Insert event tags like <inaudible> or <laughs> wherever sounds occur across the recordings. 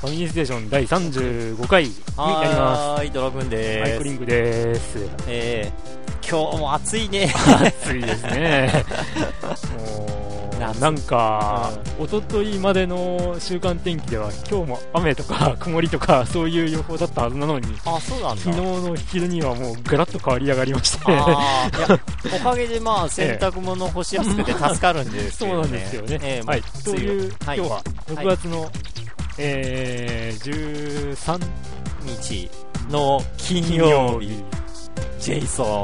はい、ファミリーステーション第35回になりまはーい、ドラグーンす。でーす。アイクリングです。えー、今日も暑いね。暑いですね。<laughs> もう、夏なんか、一昨日までの週間天気では、今日も雨とか <laughs> 曇りとか、そういう予報だったはずなのに、あ、そうなんだ。昨日の昼にはもうガラッと変わり上がりまして、いや、おかげでまあ、洗濯物干しやすくて助かるんです <laughs> そうけど、ね。なんですよね。えーはい。という、今はい日は6月の、えー、13日の金曜日、ジェイソン。<laughs>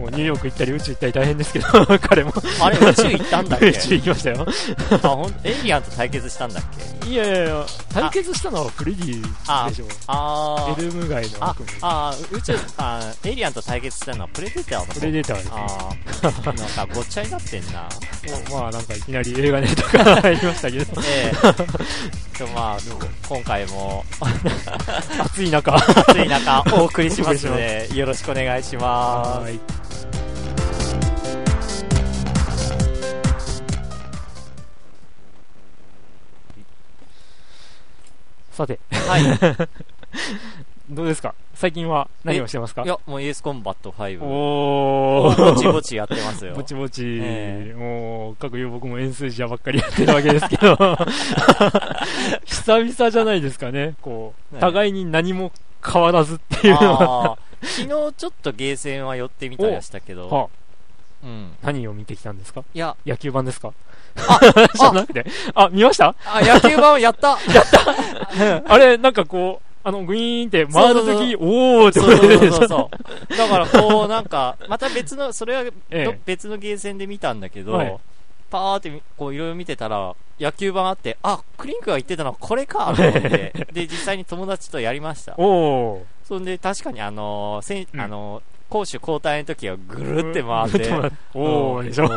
もうニューヨーク行ったり宇宙行ったり大変ですけど、<laughs> 彼もあれ、宇宙行ったんだっけ？宇宙行きましたよ。あ、ほんエイリアンと対決したんだっけ？いやいやいや、対決したのはフレディでしょ。あーエルム街のあ悪夢。あー、宇宙、あーエイリアンと対決したのはプレデターの方プレデターですね。あー、なんかごっちゃになってんな。まあなんかいきなり映画ネタから入りましたけど、ええとまあ、今回も <laughs> 暑い中、暑い中お送りしますので、よろしくお願いしまはい。さて、す。はい。<laughs> いどうですか？最近は何をしてますか？や、もうエースコンバット5。おー。ぼちぼちやってますよ。ぼちぼち、えもう、各有僕も円数字ばっかりやってるわけですけど、<laughs> 久々じゃないですかね、こう、ね。互いに何も変わらずっていうのは、昨日ちょっとゲーセンは寄ってみたりはしたけど、はうん。何を見てきたんですか？いや、野球版ですか？あ <laughs> じゃなくて、あ、見ました？あ、野球版やった。<laughs> あれ、なんかこう、あの、グイーンって回るとき、おーってそうそうそうそう。だからこう、なんか、また別の、それは <laughs> どえ。え別のゲーセンで見たんだけど、はい。パーってみこういろいろ見てたら、野球版あって、あ、クリンクが言ってたのはこれかと思って、で、実際に友達とやりました。おー。そんで、確かにあのーせんうん。あのー攻守交代の時はぐるって回って、おーでしょ。うん。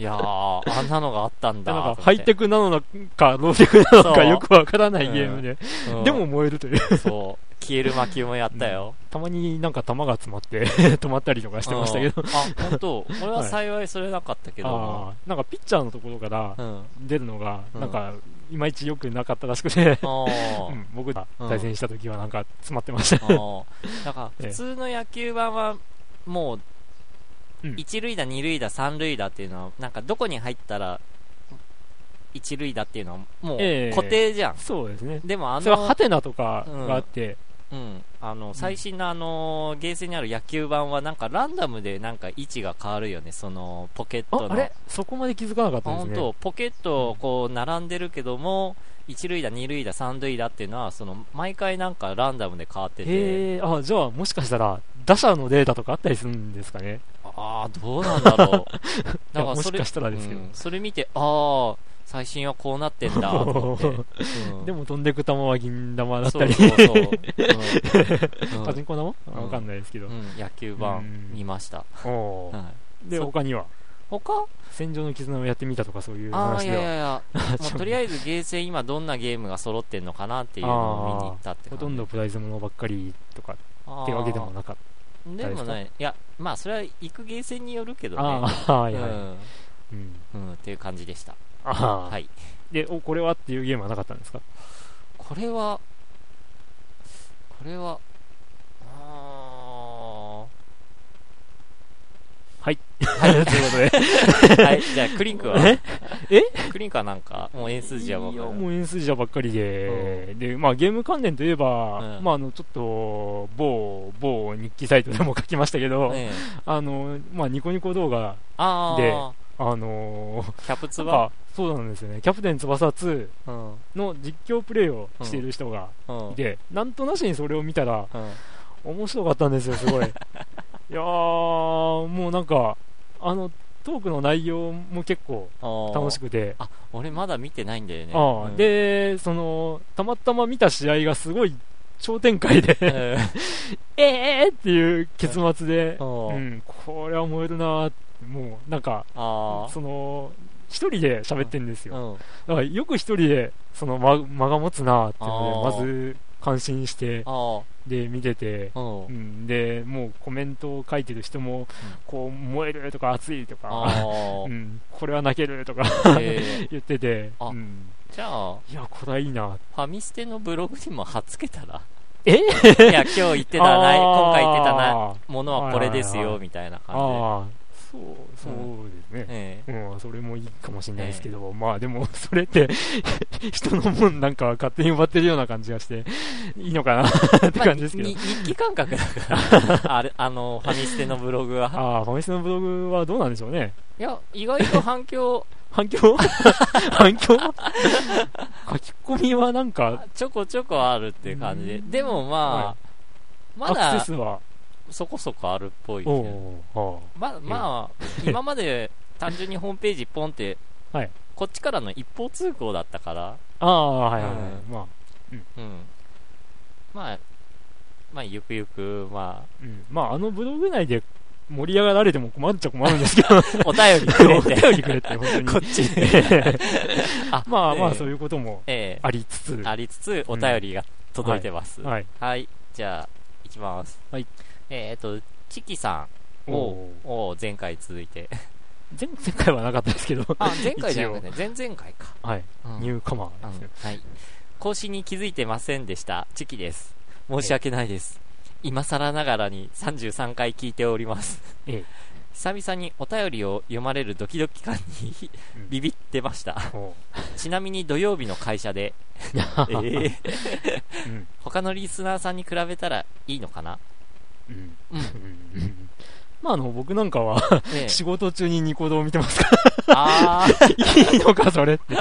いやー、あんなのがあったんだなんか。ハイテクなのか、ローテクなのかよくわからないゲームで、う。んでも燃えるという。そう、消える魔球もやったよ。たまになんか弾が詰まって <laughs> 止まったりとかしてましたけど、うん。あ、本当？俺は幸いそれなかったけど、あー。なんかピッチャーのところからうん。出るのが、うん。なんか、いまいち良くなかったらしくて、<laughs> 僕がうん対戦した時はなんか詰まってました。あー。だか <laughs> 普通の野球版は、もう、うん。一塁打、二塁打、三塁打っていうのは、なんかどこに入ったら、一塁打っていうのは、もうええ。固定じゃん。そうですね。でもあそれはハの、テナとかがあって、うん、あの、最新のあの、ゲーセンにある野球版は、なんかランダムでなんか位置が変わるよね、その、ポケットの。ああれ？そこまで気づかなかったですね。本当ポケットこう並んでるけども、一塁打、二塁打、三塁打っていうのは、その、毎回なんかランダムで変わってて、あ、じゃあもしかしたら、打者のデータとかあったりするんですかね。ああ、どうなんだろう。<laughs> いやもしかしたらですけどうんそれ見て、ああ、最新はこうなってんだ、と思って。うんでも飛んでく球は銀玉だったり、そうそうそう。うんパチンコ玉？うんわかんないですけどう。ん、野球う版ん見ました。おーはい、で、そ他には、他？戦場の絆をやってみたとかそういうああ、話では、いやいやいや、<laughs> もうとりあえずゲーセン今どんなゲームが揃ってんのかなっていうのを見に行ったって感じ。ほとんどプライズものばっかりとかってわけでもなかっでもね、いや、まあそれは行くゲーセンによるけどた。ね。ああ、はいはい。うん、うん。うん、っていう感じでした。はい。で、お、これはっていうゲームはなかったんですか？これは、これは、あはい。ーはい。ということで。<laughs> はい、じゃあ、クリンクは？え？え？クリンクはなんか、もう円数字は僕い。や、もう円数字ばっかりで、で、まあゲーム関連といえば、うん。まああの、ちょっと、某、某日記サイトでも書きましたけど、ええ。あの、まあニコニコ動画、あであ、あのーキャプツバ？そうなんですよね。キャプテン翼2うん。の実況プレイをしている人がうんい。て、なんとなしにそれを見たら、うん。面白かったんですよ、すごい。<laughs> いやー、もうなんか、あの、トークの内容も結構楽しくて、あ、俺まだ見てないんだよね。うん、で、その、たまたま見た試合がすごい超展開で、うん、<laughs> えーっていう結末で、ううんん、これは燃えるなーって、もう、なんか。その、一人で喋ってんですよ。うん。だからよく一人で、その間間が持つなーっていうので、まず感心して。で見てて、うんう。ん、で、もうコメントを書いてる人も、こう、燃えるとか熱いとか、あ <laughs> うーん、これは泣けるとかえー <laughs> 言ってて、あうん、じゃあ、いや、これはいいな。ファミステのブログにも貼っつけたら？え？<laughs> いや、今日言ってたな、今回言ってたな、ものはこれですよ、みたいな感ああ、そう、そうですね。ええうん、それもいいかもしれないですけど、まあでも、<laughs> それって、<laughs> 人のもんなんか勝手に奪ってるような感じがして、いいのかな <laughs> ってまあ感じですけど。に日記感覚だから、あれ、あの、ファミステのブログは。ああ、ファミスのブログはどうなんでしょうね。いや、意外と反響、反響？反響？書き込みはなんか、ちょこちょこあるっていう感じで。でもまあ、まアクだセスは、そこそこあるっぽいけおど。おま、まあ、今まで単純にホームページポンって、はいこっちからの一方通行だったから、ああ、はいはいはい。うんまあ、うん。まあ、まあ、ゆくゆく、まうん。まあ、あのブログ内で盛り上がられても困っちゃ困るんですけど、あ、<laughs> お便りくれおて、<laughs> 便りくれって、本当に。こっち <laughs> あまあまあ、ええそういうこともええありつつ、ありつつ、お便りが届いてます。はい。はい。じゃあ、いきます。はい。えっ、と、チキさんおをー、を前回続いて。<laughs> 前前回はなかったですけど、あ、前回じゃなくて、前々回か。はい。うんニューカマーうんですね。はい。更新に気づいてませんでした。チキです。申し訳ないです。今更ながらに33回聞いております。ええ久々にお便りを読まれるドキドキ感に <laughs> うんビビってました。おちなみに土曜日の会社で、<laughs> えーうん他のリスナーさんに比べたらいいのかな？うんうん。うんまあ、あの、僕なんかは、仕事中にニコ動を見てますか？あー、ら、いいのか、それって。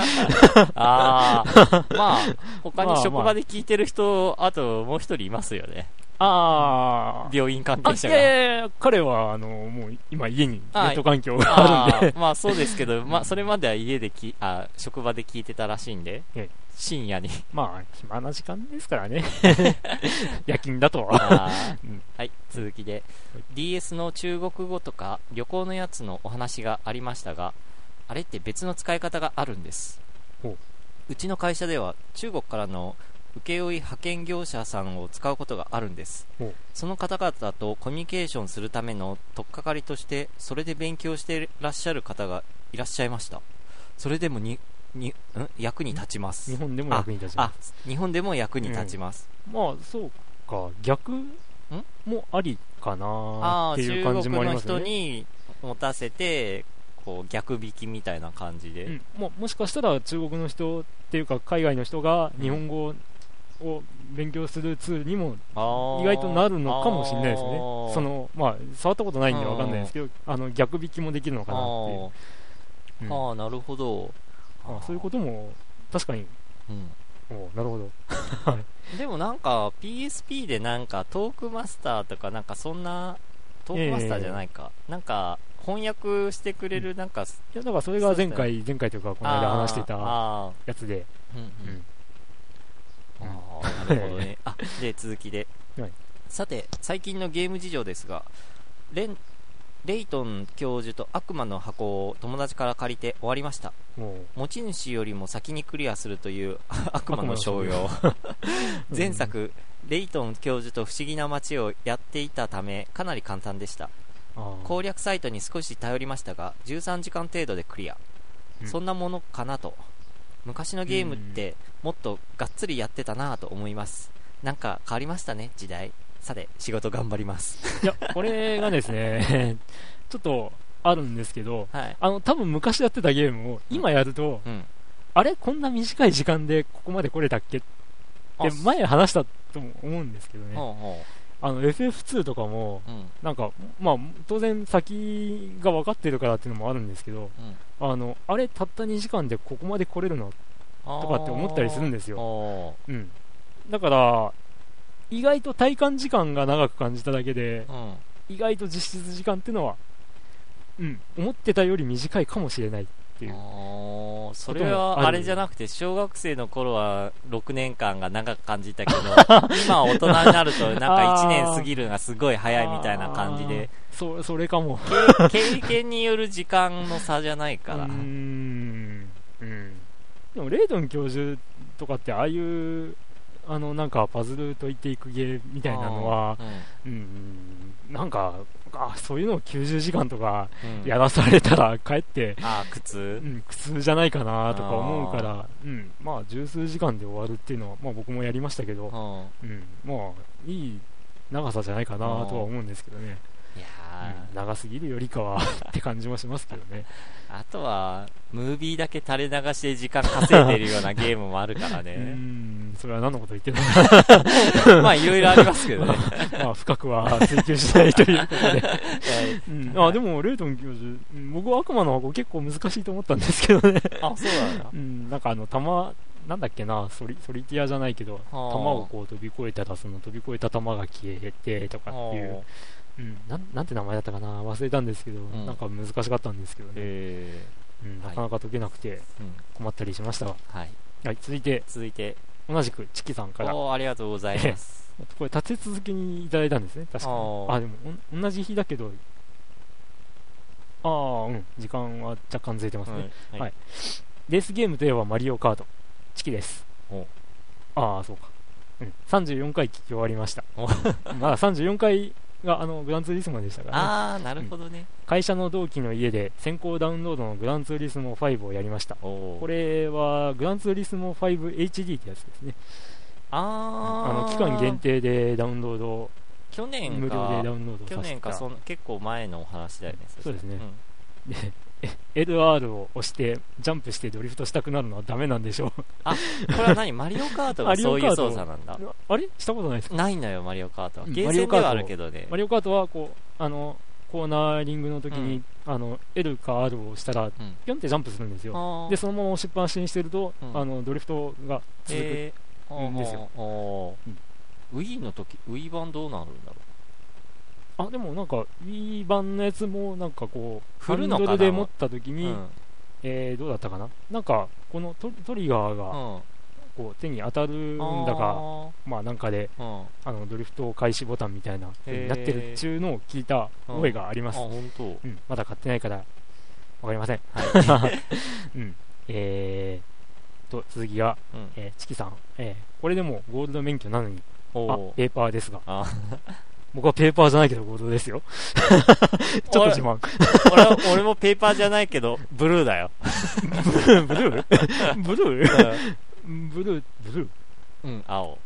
ああ、他まあまあに職場で聞いてる人、あともう一人いますよね。あ病院関あ。あ、い係者が。やいやいや、彼は、あの、もう、今家にネあット環境があるんで、まあそうですけど、まあそれまでは家でき、あ、職場で聞いてたらしいんで。ええ、深夜に。<laughs> まあ、暇な時間ですからね。<laughs> 夜勤だとは。うんはい、続きで、DS の中国語とか旅行のやつのお話がありましたが、あれって別の使い方があるんですほう。うちの会社では中国からの請負派遣業者さんを使うことがあるんですその方々とコミュニケーションするための取っかかりとしてそれで勉強していらっしゃる方がいらっしゃいましたそれでもににん？役に立ちます。日本でも役に立ちまあ日本でも役に立ちます、す。まあ、そうか、逆もありかなああっていう中感じもあ国のりますね。人に持たせてこう逆引きみたいな感じで、うん、ももしかしたら中国の人っていうか海外の人が日本語を勉強するツールにも意外となるのかもしれないですね。そのまあ触ったことないんでわかんないですけどあの逆引きもできるのかなっていう、うん。あーあーなるほどあそういうことも確かに。うん。おなるほど。<laughs> でもなんか PSP でなんかトークマスターとかなんかそんなトークマスターじゃないか、なんか翻訳してくれるなんか、いやだからそれが前回前回というかこの間話してたあやつで。ーうんうん。うん。あーなるほどね。<laughs> あ、で、続きで。はい。さて、最近のゲーム事情ですが、レン、レイトン教授と悪魔の箱を友達から借りて終わりました。持ち主よりも先にクリアするという <laughs> 悪魔の商悪用。前作、レイトン教授と不思議な街をやっていたため、かなり簡単でした。攻略サイトに少し頼りましたが、13時間程度でクリア。うんそんなものかなと。昔のゲームって、もっとがっつりやってたなぁと思います。なんか変わりましたね、時代。さて、仕事頑張ります。いやこれがですね <laughs> ちょっとあるんですけどはい。あの多分昔やってたゲームを今やると、うん。あれこんな短い時間でここまで来れたっけ？ってあ前話したとも思うんですけどね、ほうほあの FF2 とかも。なんか、まあ、当然先が分かってるからっていうのもあるんですけど、うん。あの、あれたった2時間でここまで来れるの？とかって思ったりするんですよよ。うん。だから、意外と体感時間が長く感じただけで、うん。意外と実質時間っていうのは、うん、思ってたより短いかもしれないっていう。それはあれじゃなくて小学生の頃は6年間が長く感じたけど <laughs> 今大人になるとなんか1年過ぎるのがすごい早いみたいな感じでそそれかも。経経験による時間の差じゃないからうーん。うん。でも、レイドン教授とかって、ああいう、あの、なんかパズル解いていくゲーみたいなのは、うんうん、なんか、あ、そういうのを90時間とかうん。やらされたら、かえって、あー苦痛？うん、苦痛じゃないかなとか思うから、うん、まあ、十数時間で終わるっていうのは、まあ僕もやりましたけど、うん。うん、まあ、いい長さじゃないかなとは思うんですけどね。いやうん長すぎるよりかはって感じもしますけどね。ー <laughs> あとはムービーだけ垂れ流して時間稼いでるようなゲームもあるから <laughs> うねん、それは何のこと言ってるの？か <laughs> まあいろいろありますけどね。まあ深くは追求しないということで。えうん、あ、でも、レイトン教授、うん僕は悪魔の箱結構難しいと思ったんですけどね。ーあそうなんだ。うん、なんかあの、弾、なんだっけな、ソリソリティアじゃないけど、はあ。弾をこう飛び越えたら、その飛び越えた弾が消えてとかっていう、うん、なんなんて名前だったかな、忘れたんですけど、ん。なんか難しかったんですけどね、えうん、はい。なかなか解けなくて困ったりしましたが、はい。はい、続いて、続いて。同じくチキさんから、おーありがとうございます。これ立て続けにいただいたんですね、確かに。あでも同じ日だけど、ああ、うん、時間は若干ずれてますね。うん。はい。レースゲームといえばマリオカート。チキです。お。ああ、そうか。うん。34回聞き終わりました。お。まだ34回が、あの、グランツーリスモでしたからね。ああなるほどね。会社の同期の家で先行ダウンロードのグランツーリスモ5をやりました。これは、グランツーリスモ 5HD ってやつですね。あああの、期間限定でダウンロード、去年無料でダかウンロード。去年かそん結構前のお話だよねそうですね。ん。で、え LR を押して、ジャンプしてドリフトしたくなるのはダメなんでしょう。これは何？マリオカートが <laughs> そういう操作なんだ。あれ？したことないですか？ないのよマリオカートは。うんゲーセンではあるけどね。マリオカートは、こう、あの、コーナーリングの時に、あの、L か R を押したら、うん。ピョンってジャンプするんですよ。あー。で、そのまま押しっぱなしにしてると、うん。あの、ドリフトが続く。えー。んですよおー。うん。Wii の時 Wii 版どうなるんだろあ、でもなんか、Wii 版のやつも、なんかこう、振るのハンドルで持った時う。に、えー、どうだったかな？なんか、このトトリガーが、うん。こう、手に当たるんだか、あまあなんかで、あの、ドリフト開始ボタンみたいな風になってるっちゅうのを聞いた覚えがありあます。本当。うん、まだ買ってないから、わかりません。はい。<laughs> うん。えー、と、続きが、うん。えーチキさん。えー、これでもゴールド免許なのに、あペーパーですが。あ僕はペーパーじゃないけどゴールドですよ。<laughs> ちょっと自慢。俺は <laughs> 俺もペーパーじゃないけどブルーだよ。ブルー？ブルー？<laughs> ブルー？ブルー？うん青。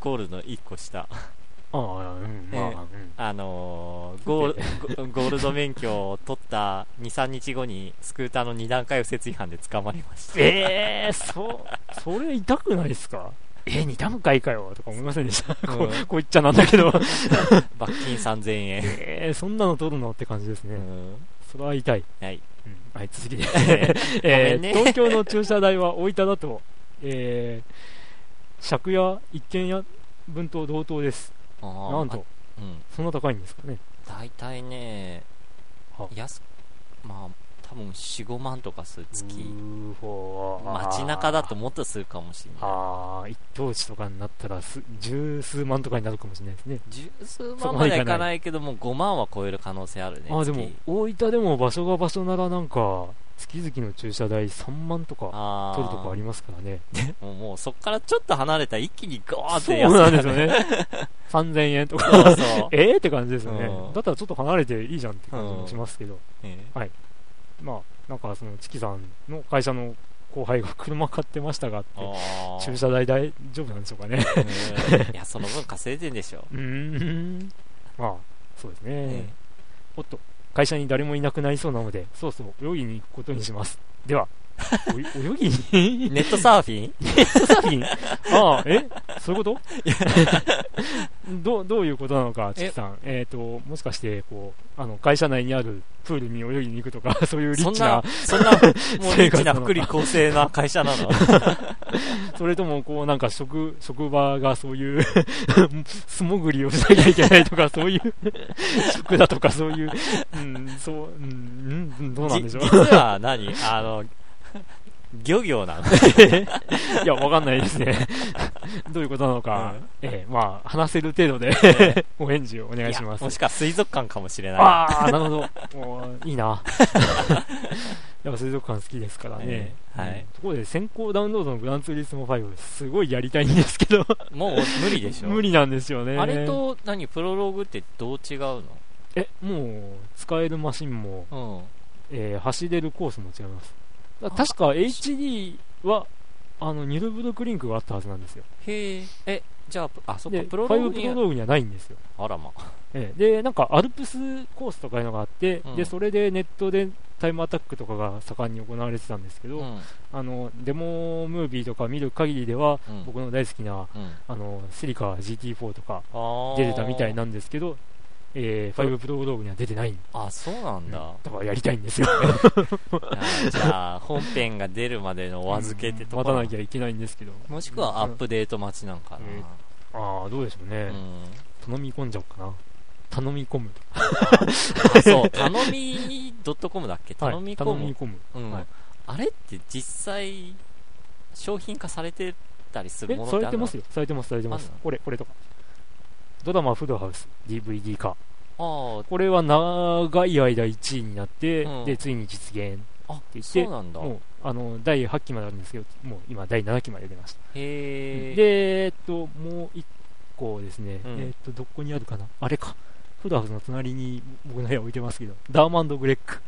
ゴールの1個下。ああ、うん、まあ、えーうん。あのーゴールゴゴールド免許を取った23日後にスクーターの2段階右折違反で捕まりました。ええー、そう、それ痛くないですか？えー、二段階かよとか思いませんでした？こううんこう言っちゃなんだけど。<laughs> 罰金3000円えー、そんなの取るのって感じですね。うんそれは痛い。はいうん、はい、続きで。<laughs> ええー東京の駐車代は大分だと、えー、借家一軒家分と同等です。なんと、うんそんな高いんですかね。大体ねは安まあ多分45万とかする月うー街中だともっとするかもしれないああ、一等地とかになったらす、十数万とかになるかもしれないですね。十数そこ万まではいかないけども5万は超える可能性あるねああ、でも月、大分でも場所が場所ならなんか、月々の駐車代3万とかあ取るとこありますからね。<laughs> もうもうそっからちょっと離れたら一気にゴーっそうて安くなんですよね。<laughs> 3000円とか。そうそう <laughs> ええって感じですよねうん。だったらちょっと離れていいじゃんって感じもしますけど。えまあ、なんかその、チキさんの会社の後輩が車買ってましたがって、駐車代大丈夫なんでしょうかね。うんいやその分稼いでんでしょ <laughs> うーん。まあ、そうですね。えおっと、会社に誰もいなくなりそうなので、そうそう、泳ぎに行くことにします。では、泳ぎ？にネットサーフィン？サーフィン？ああ、え？そういうこと？<laughs> どう、どういうことなのか、チキさん。えっ、と、もしかして、こう、あの、会社内にあるプールに泳ぎに行くとか、<laughs> そういうリッチなそんな、そんな、<laughs> もうリッチな福利厚生な会社なの？それとも、こう、なんか職、職場がそういう素潜りをしなきゃいけないとか、そういう職だとか、そういう、うん、そう、うん、うんどうなんでしょう？じ。実は何？あの、漁業なの <laughs> いや、わかんないですね。<laughs> どういうことなのか、うんええまあ、話せる程度で <laughs> お返事をお願いします。やもしくは水族館かもしれない。ああ、なるほど。おーいいな。やっぱ水族館好きですからね。ええはいうんところで、先行ダウンロードのグランツーリスモ5、すごいやりたいんですけど、もう無理でしょ。無理なんですよね。あれと、何、プロローグってどう違うの？え、もう、使えるマシンも、うん。えー走れるコースも違います。だ確か HD は、あの、ニルブルクリンクがあったはずなんですよ。へえ。え、じゃあ、あ、そっかで、、プロロー5グにプロローグにはないんですよ。あらま。ええで、なんか、アルプスコースとかいうのがあって、うんで、それでネットでタイムアタックとかが盛んに行われてたんですけど、うん。あの、デモムービーとか見る限りでは、うん僕の大好きな、うん。あの、セリカ GT4 とか出てたみたいなんですけど、えー、5プロローグには出てない、あ、そうなんだ。だからやりたいんですよ。<laughs> じゃあ、本編が出るまでのお預けってとこ待たなきゃいけないんですけど。もしくはアップデート待ちなんかえああ、どうでしょうね。な。うん。頼み込んじゃおうかな。頼み込む。あそう、<laughs> 頼み .com だっけ？頼みはい込む頼み込む。うんはいあれって実際、商品化されてたりするえも、のってあるの？されてますよ。されてます、されてます。これ、これとか。ドラマフルハウス、DVD 化。あこれは長い間1位になって、うんで、ついに実現。あ、あ、言ってそうなんだ。もう、あの、第8期まであるんですけど、もう今、第7期まで出ました。へえ。で、えっと、もう1個ですね、うんえっと、どこにあるかな？あれか。フルハウスの隣に僕の部屋置いてますけど、ダーマンド・グレック。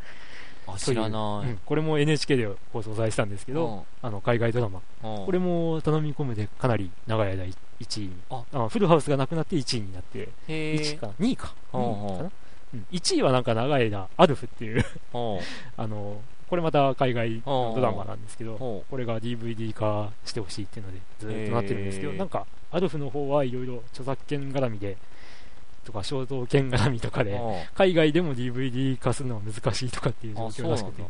あ、知らない。うんこれも NHK で放送されてたんですけど、あの、海外ドラマ。うん、これも頼み込むでかなり長い間1位に。ああフルハウスがなくなって1位になって、へ1位か、2位か。うん2位かな、うん、1位はなんか長い間、アルフっていう、うん。<laughs> あの、これまた海外のドラマなんですけど、ほこれが DVD 化してほしいっていうので、ずーっとなってるんですけど、なんか、アルフの方はいろいろ著作権絡みで、とか、肖像権絡みとかう。で、うん海外でも DVD 化するのは難しいとかっていう状況らしくて。。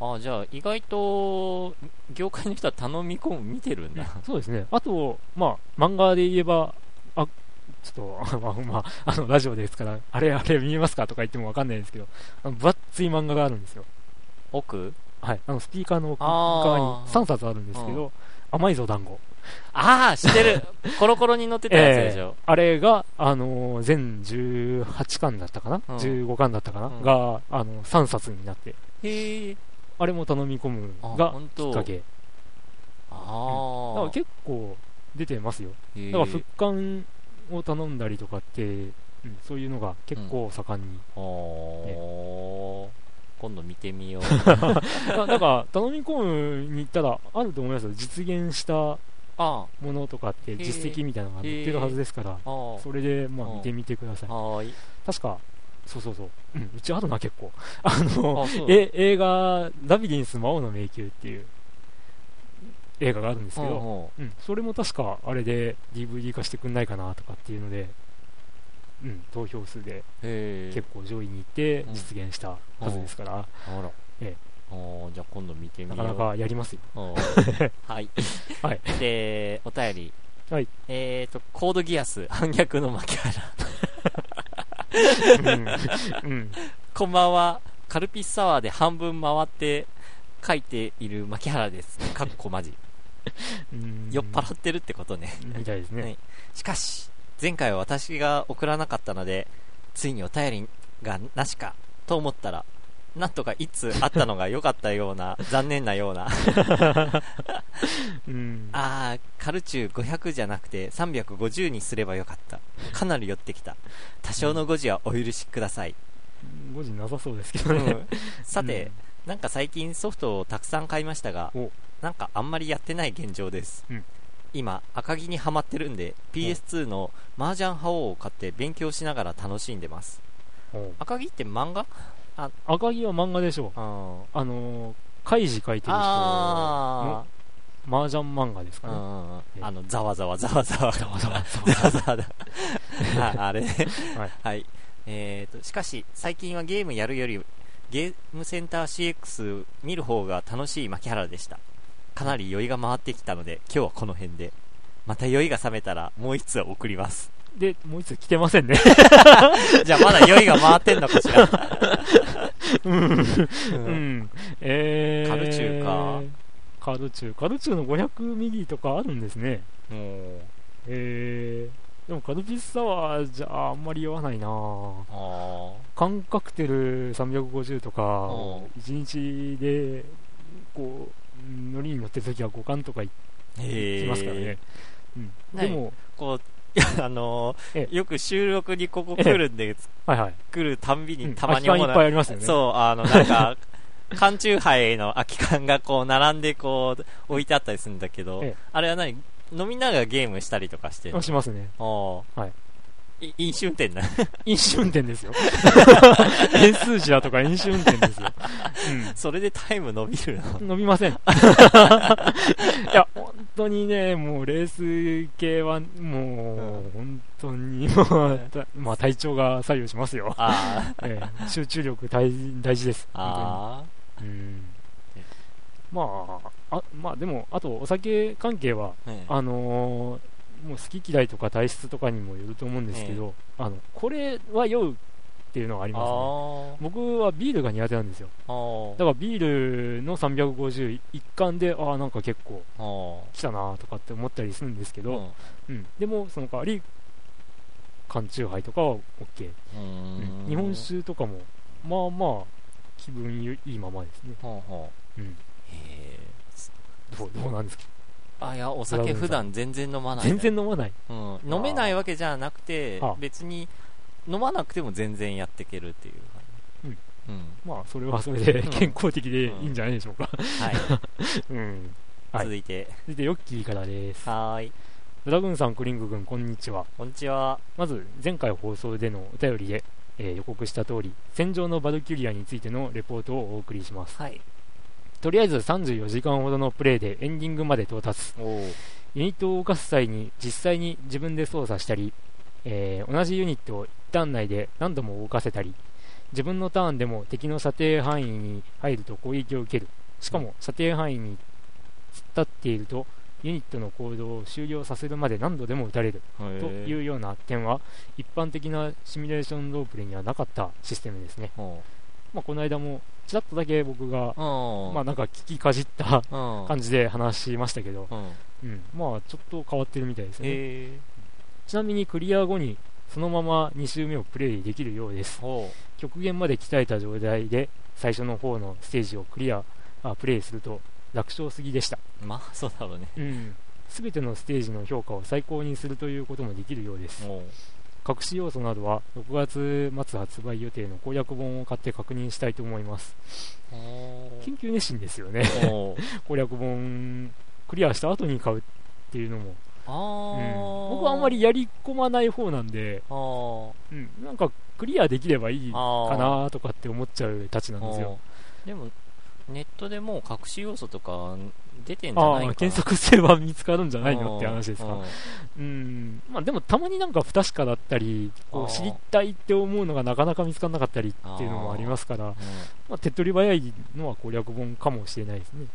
あ、じゃあ、意外と、業界の人は頼み込む見てるんだ。そうですね。あと、まあ、漫画で言えば、あ、ちょっと、<laughs> まあ、まあ、あの、ラジオですから、あれ、あれ見えますかとか言ってもわかんないですけど、あの分厚い漫画があるんですよ。奥？はい。あの、スピーカーの奥側に3冊あるんですけど、甘いぞ団子。ああ、知ってる。<laughs> コロコロに乗ってたやつでしょ。あれが、あのー全18巻だったかな、うん ?15 巻だったかな、うんが、あの、3冊になって、へえ。あれも頼み込むあがきっかけ。だからああ。結構出てますよ。だから復刊を頼んだりとかって、うんそういうのが結構盛んに。おー今度見てみよう。あ <laughs> だから、頼み込むに行ったらあると思いますよ。実現したもあのとかって実績みたいなのが載ってるはずですから。それで、まあうん見てみてください。確か、そうそうそう。うん、うちあるな、結構。<laughs> あの。え映画、ラビリンス魔王の迷宮っていう映画があるんですけど、うんそれも確かあれで DVD 化してくんないかなとかっていうので、うん、投票数で。結構上位に行ってうん実現したはずですから。ええおーじゃあ今度見てみよう。なかなかやりますよ。<laughs> はい。はい。で、お便り。はい。えーと、コードギアス、反逆の牧原。うん。うん。こんばんは。カルピスサワーで半分回って書いている牧原です。かっこマジ。うん酔っ払ってるってことね。みたいですね。はいしかし、前回は私が送らなかったので、ついにお便りがなしかと思ったら、なんとかいつあったのが良かったような、残念なような。うん。あー、カルチュー500じゃなくて350にすればよかった。かなり寄ってきた。多少の誤字はお許しください。5時なさそうですけどね。うんさて、なんか最近ソフトをたくさん買いましたがお、なんかあんまりやってない現状です。うん今、赤城にハマってるんで、PS2 の麻雀覇王を買って勉強しながら楽しんでます。お赤城って漫画？赤城は漫画でしょう。ああのー、カイジ書いてる人のあ麻雀漫画ですー、かね。あの、ざわざわざわざわ。ざわざわざわざわだ。ああれね。はい。はい。えーと、しかし、最近はゲームやるより、ゲームセンター CX 見る方が楽しい牧原でした。かなり酔いが回ってきたので、今日はこの辺で。また酔いが冷めたら、もう一つ送ります。で、もう一つ来てませんね。じゃあまだ酔いが回ってんのかしら。うん。ううんん。えー。カルチューか。カード中。カード中の500ミリとかあるんですね。もう、えー、でもカルピスサワーじゃああんまり酔わないなあ缶カクテル350とかう、1日で、こう、乗りに乗ってる時は5缶とかい。きますからね。うん、でも、こう、あのえーよく収録にここ来るんで、はいはい。来るたんびうん。にたまに空き缶いっぱいうありますよね。そう、あの、なんか、<laughs> 缶チューハイの空き缶がこう、並んでこう、置いてあったりするんだけど、ええ。あれは何？飲みながらゲームしたりとかしてしますね。おー。はいい飲酒運転だ。<laughs> 飲酒運転ですよ。<laughs> 円数字だとか飲酒運転ですよ。それでタイム伸びるの？うん。伸びません。<laughs> いや、本当にね、もうレース系は、もう、本当に、まあ、たまあ、体調が左右しますよ。ええ集中力大大事です。あうん。まあ、あ、まあでも、あと、お酒関係は、あのーもう好き嫌いとか体質とかにもよると思うんですけど、あの、これは酔うっていうのがありあますね。ー僕はビールが苦手なんですよ。あーだからビールの350一貫で、ああ、なんか結構あー来たなとかって思ったりするんですけど、うんうん。でも、その代わり、缶チューハイとかは OK。うーん日本酒とかも、まあまあ、気分いいままですね。ほうほううん。へーどう、どうなんですか？あ、いや、お酒普段全然飲まない。全然飲まない？うん、飲めないわけじゃなくてあ、別に飲まなくても全然やっていけるっていう。うん。まあ、それはそれでうん健康的でいいんじゃないでしょうか。はい。うん。はい <laughs> 続いて、続いて、ヨッキーからです。はーい。ドラグーンさん、クリング君、こんにちは。こんにちは。まず、前回放送でのお便りで、えー予告した通り、戦場のバルキュリアについてのレポートをお送りします。はい。とりあえず34時間ほどのプレイでエンディングまで到達。ユニットを動かす際に実際に自分で操作したり、えー同じユニットを一ターン内で何度も動かせたり、自分のターンでも敵の射程範囲に入ると攻撃を受ける。しかも射程範囲に突っ立っていると、ユニットの行動を終了させるまで何度でも撃たれるというような点は、一般的なシミュレーションロープレイにはなかったシステムですね。ほまあ、この間も、ちらっとだけ僕が。まあなんか聞きかじったうん。感じで話しましたけど、うん。うん、まあちょっと変わってるみたいですね。へえ。ちなみにクリア後にそのまま2周目をプレイできるようです。ほ極限まで鍛えた状態で最初の方のステージをクリア、あプレイすると楽勝すぎでした。う。まあ、そうだろうね。うん。すべてのステージの評価を最高にするということもできるようです。隠し要素などは6月末発売予定の攻略本を買って確認したいと思います。研究熱心ですよね。<laughs> 攻略本クリアした後に買うっていうのも。あうんー僕はあんまりやり込まない方なんで、うん、なんかクリアできればいいかなとかって思っちゃうたちなんですよ。でも、ネットでもう隠し要素とか出てんじゃああないかな。検索すれば見つかるんじゃないの？って話ですうん。か。うん。まあでもたまになんか不確かだったり、こう知りたいって思うのがなかなか見つからなかったりっていうのもありますから、まあ手っ取り早いのは攻略本かもしれないですね。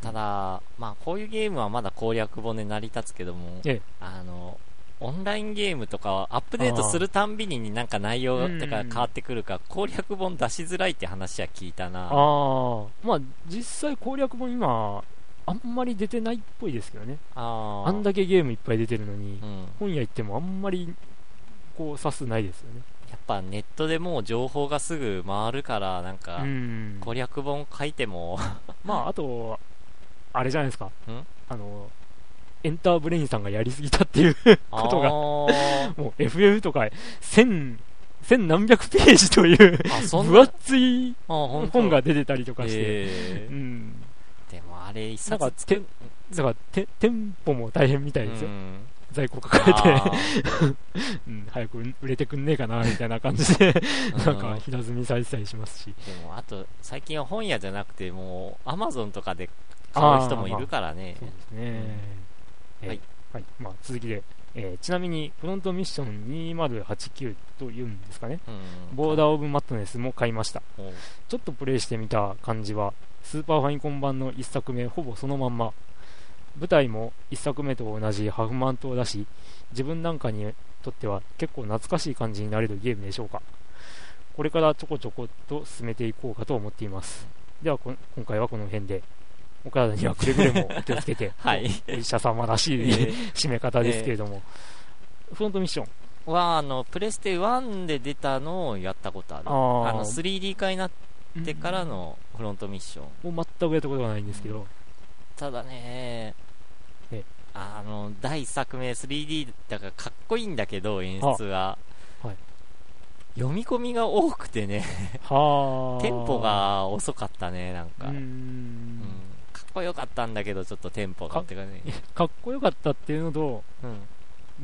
ただ、まあ、こういうゲームはまだ攻略本で成り立つけども、ええ。あの、オンラインゲームとかはアップデートするたんびになんか内容とか変わってくるから、攻略本出しづらいって話は聞いたな。ああ、まあ実際攻略本今、あんまり出てないっぽいですけどね。あーあんだけゲームいっぱい出てるのにう、ん。本屋行ってもあんまり、こう、指すないですよね。やっぱネットでもう情報がすぐ回るから、なんかう、ん。攻略本書いても、まあ、あと、あれじゃないですか。ん？あの、エンターブレインさんがやりすぎたっていうことが、もう FF とか、千、千何百ページという、分厚い本が出てたりとかして、うん。でもあれ一なんか冊作るだから、て店舗も大変みたいですよ。うん。在庫抱えて、あ <laughs> うん、早く売れてくんねえかな、みたいな感じで、ーなんか平積みされてたりしますし。でもあと最近は本屋じゃなくてもうアマゾンとかで買う人もいるからね。そうですね。えーはい。はい。まあ、続きで、えーちなみに、フロントミッション2089というんですかね。うんボーダーオブマットネスも買いました。おうちょっとプレイしてみた感じは、スーパーファインコン版の1作目、ほぼそのまんま。舞台も1作目と同じハフマン島だし、自分なんかにとっては結構懐かしい感じになれるゲームでしょうか。これからちょこちょこっと進めていこうかと思っています。ではこ、今回はこの辺で。お体にはくれぐれもお気をつけて、<laughs> はい。お医者様らしい、えー締め方ですけれども、フロントミッション、は、あの、プレステ1で出たのをやったことある。あの、3D 化になってからのフロントミッション。もう全くやったことがないんですけど、ただねえあの、第1作目 3D だからかっこいいんだけど、演出が。はい。読み込みが多くてね、はあ、<laughs> テンポ、が遅かったね、なんか。うーうんこよかったんだけど、ちょっとテンポがかってかね。かっこよかったっていうのと、うん。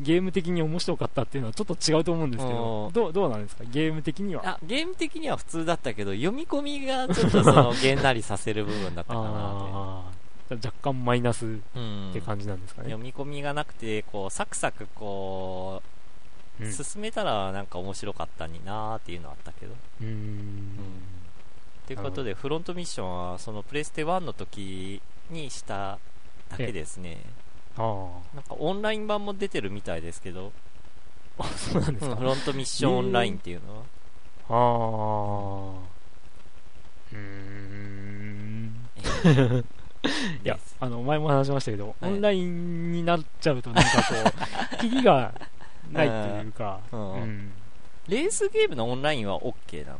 ゲーム的に面白かったっていうのはちょっと違うと思うんですけどう、んどうどうなんですか、ゲーム的には？あ、ゲーム的には普通だったけど、読み込みがちょっとその、げんなりさせる部分だったかな若干マイナスっって。感じなんですかね？読み込みがなくて、こう、サクサクこう、うん進めたらなんか面白かったになーっていうのはあったけど。うーんということで、フロントミッションは、そのプレステ1の時にしただけですね。あなんかオンライン版も出てるみたいですけど、あ、あそうなんですか。うんフロントミッションオンラインっていうのは。ああ。うーん。え <laughs> ーいやあの、前も話しましたけど、はい。オンラインになっちゃうと、なんかこう、<laughs> キリがないというか、うん。うん。レースゲームのオンラインは OK なの？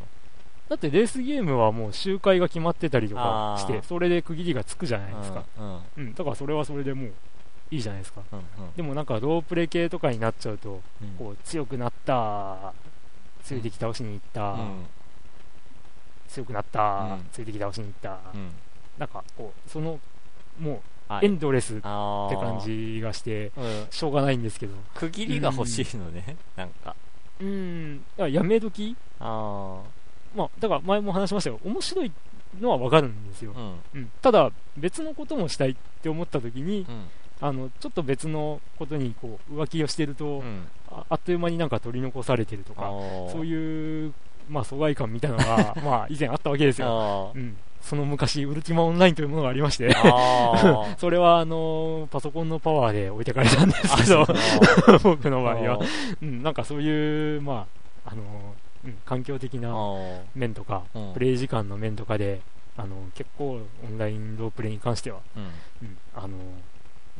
だってレースゲームはもう周回が決まってたりとかしてそれで区切りがつくじゃないですか。うんうん。うん、だからそれはそれでもういいじゃないですか。うんでもなんかロープレ系とかになっちゃうと、うん。こう強くなった、強い敵倒しに行った、うん強くなった、うん。強い敵倒しに行った、うん。なんかこう、その、もあうエンドレスって感じがして、うん。しょうがないんですけど。区切りが欲しいのね、なんか。うん、いややめ時？あまあ、だから前も話しましたよ。面白いのはわかるんですよあ。。うん。うん。ただ、別のこともしたいって思った時に、うん。あの、ちょっと別のことにこう、浮気をしてると、うん。ああっという間になんか取り残されてるとか、そうういう、まあ、疎外感みたいなのが、<laughs> まあ、以前あったわけですよ。あうん。その昔、ウルティマオンラインというものがありまして。<laughs> それは、あのパソコンのパワーで置いてかれたんですけど、<laughs> 僕の場合は。うん、なんかそういう、まあ、あのうん、環境的な面とか、うんプレイ時間の面とかで、あの結構オンラインロープレイに関しては、うん。うん、あの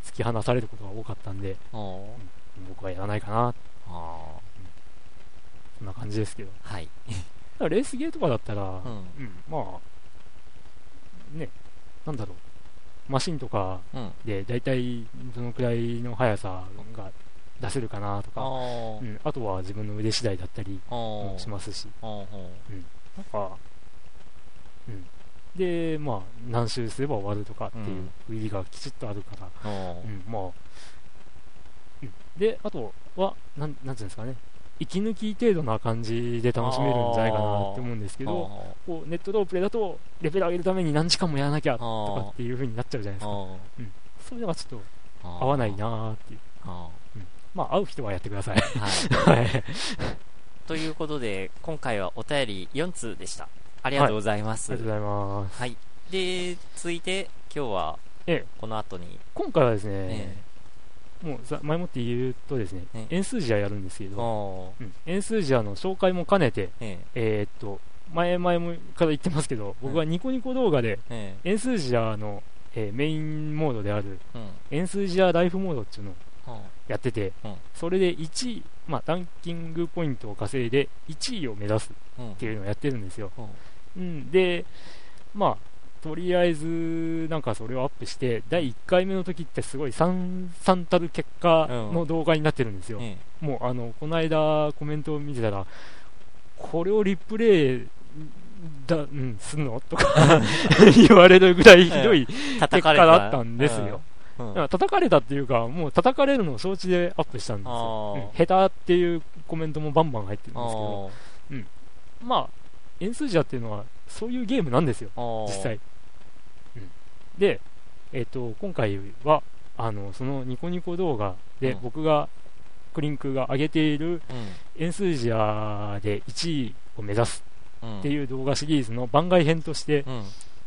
突き放されることが多かったんで、うん。僕はやらないかな、あそんな感じですけど。ーはい。<laughs> だからレースゲーとかだったら、うん。うん、まあ、ね、なんだろう、マシンとかうん。で大体どのくらいの速さが出せるかなとあか、うーん、あとは自分の腕次第だったりあもーしますし、あーなんか、うん。で、まあ、何周すれば終わるとかっていううん。区切りがきちっとあるから、うん、まあ、うん。で、あとは、なん、なんていうんですかね、息抜き程度な感じで楽しめるんじゃないかなって思うんですけど、こうネットロープレだと、レベル上げるために何時間もやらなきゃとかっていう風になっちゃうじゃないですか。あそういうのがちょっとー。合わないなーっていう。あまあ、合う人はやってください。ーはい。<laughs> はい。ということで、今回はお便り4通でした。ありがとうございます。ありがとうございます。はい。で、続いて、今日は、ええ、この後に、今回はですね、えもうさ前もって言うとですね、え円数字はやるんですけえど、円数字はの紹介も兼ねて、ええーっと、前々もから言ってますけど、僕はニコニコ動画で、ええ円数字はの、えーメインモードである。円数字はライフモードっていうのをはやってて、うんそれで1位、まあ、ランキングポイントを稼いで1位を目指すっ。ていうのをやってるんですよ。うんうん、で、まあ、とりあえず、なんかそれをアップして、第1回目の時ってすごい惨々たる結果の動画になってるんですよ。えもう、あの、この間コメントを見てたら、これをリプレイだ、うん、すんの？とか <laughs> 言われるぐらいひどいえ結果だったんですよ。。うん叩かれたっていうか、もう叩かれるのを承知でアップしたんですよ。うん下手っていうコメントもバンバン入ってるんですけど、あまあ、円数字っていうのはそういうゲームなんですよ。ー実際。うん、で、えっ、と、今回は、あの、そのニコニコ動画でうん僕が、クリンクが上げているう円数字アで1位を目指すん。うん。っていう動画シリーズの番外編として、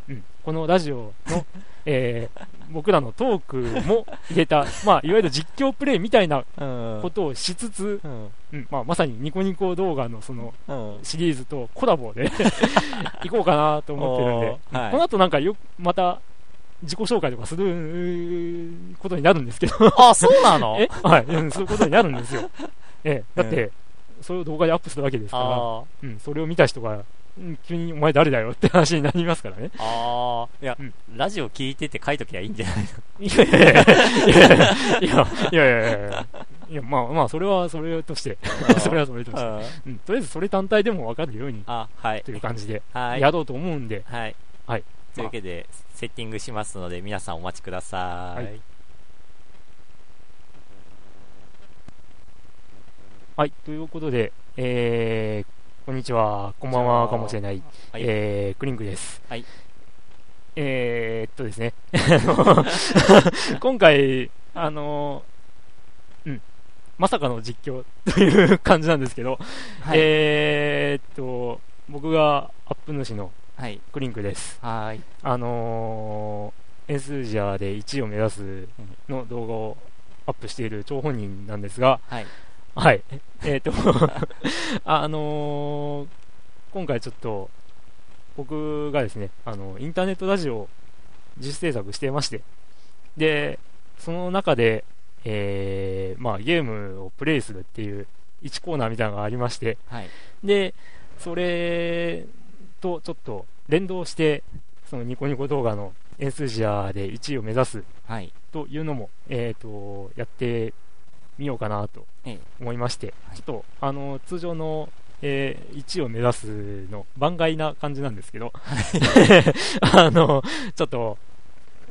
うん。うんこのラジオの、<laughs> えー僕らのトークも入れた、まあ、いわゆる実況プレイみたいなうん。ことをしつつ、うん。うん。まあ、まさにニコニコ動画のそのうん。シリーズとコラボで <laughs> 行こうかなと思ってるんで、はい。この後なんかよまた自己紹介とかすることになるんですけど。あ、そうなの？<laughs> え？はい、うん、そういうことになるんですよ。ええ、だって、それを動画でアップするわけですから、あうん、それを見た人が、うん急にお前誰だよって話になりますからね。ああ、いや、うん、ラジオ聞いてて書いときゃいいんじゃないの？<laughs> いやいやいやいやいやいやいや、まあまあ、それはそれとしてそれはそれとして、うん、とりあえずそれ単体でも分かるように、はい、という感じで、やろうと思うんで、はい。はい、というわけで、セッティングしますので、皆さんお待ちください。はいはい、ということで、えー、こんにちは、こんばんはかもしれない、はいえー、クリンクです。はいえー、っとですね、<laughs> 今回、あの、うん、まさかの実況という感じなんですけど、はい。えー、っと、僕がアップ主のはい。クリンクです。はい。あのー、エンスージアで1位を目指すの動画をアップしている張本人なんですが、はい。はい。<laughs> えっ、と、<laughs> あのー今回ちょっと、僕がですね、あの、インターネットラジオを自主制作していまして、で、その中で、えーまあ、ゲームをプレイするっていう1コーナーみたいなのがありまして、はい。で、それとちょっと連動して、そのニコニコ動画のエンスージアで1位を目指すはい。というのも、えっ、と、やってみようかなとええ思いまして、はいちょっと、あの、通常の、えー1位を目指すの番外な感じなんですけど、<laughs> あの、ちょっと、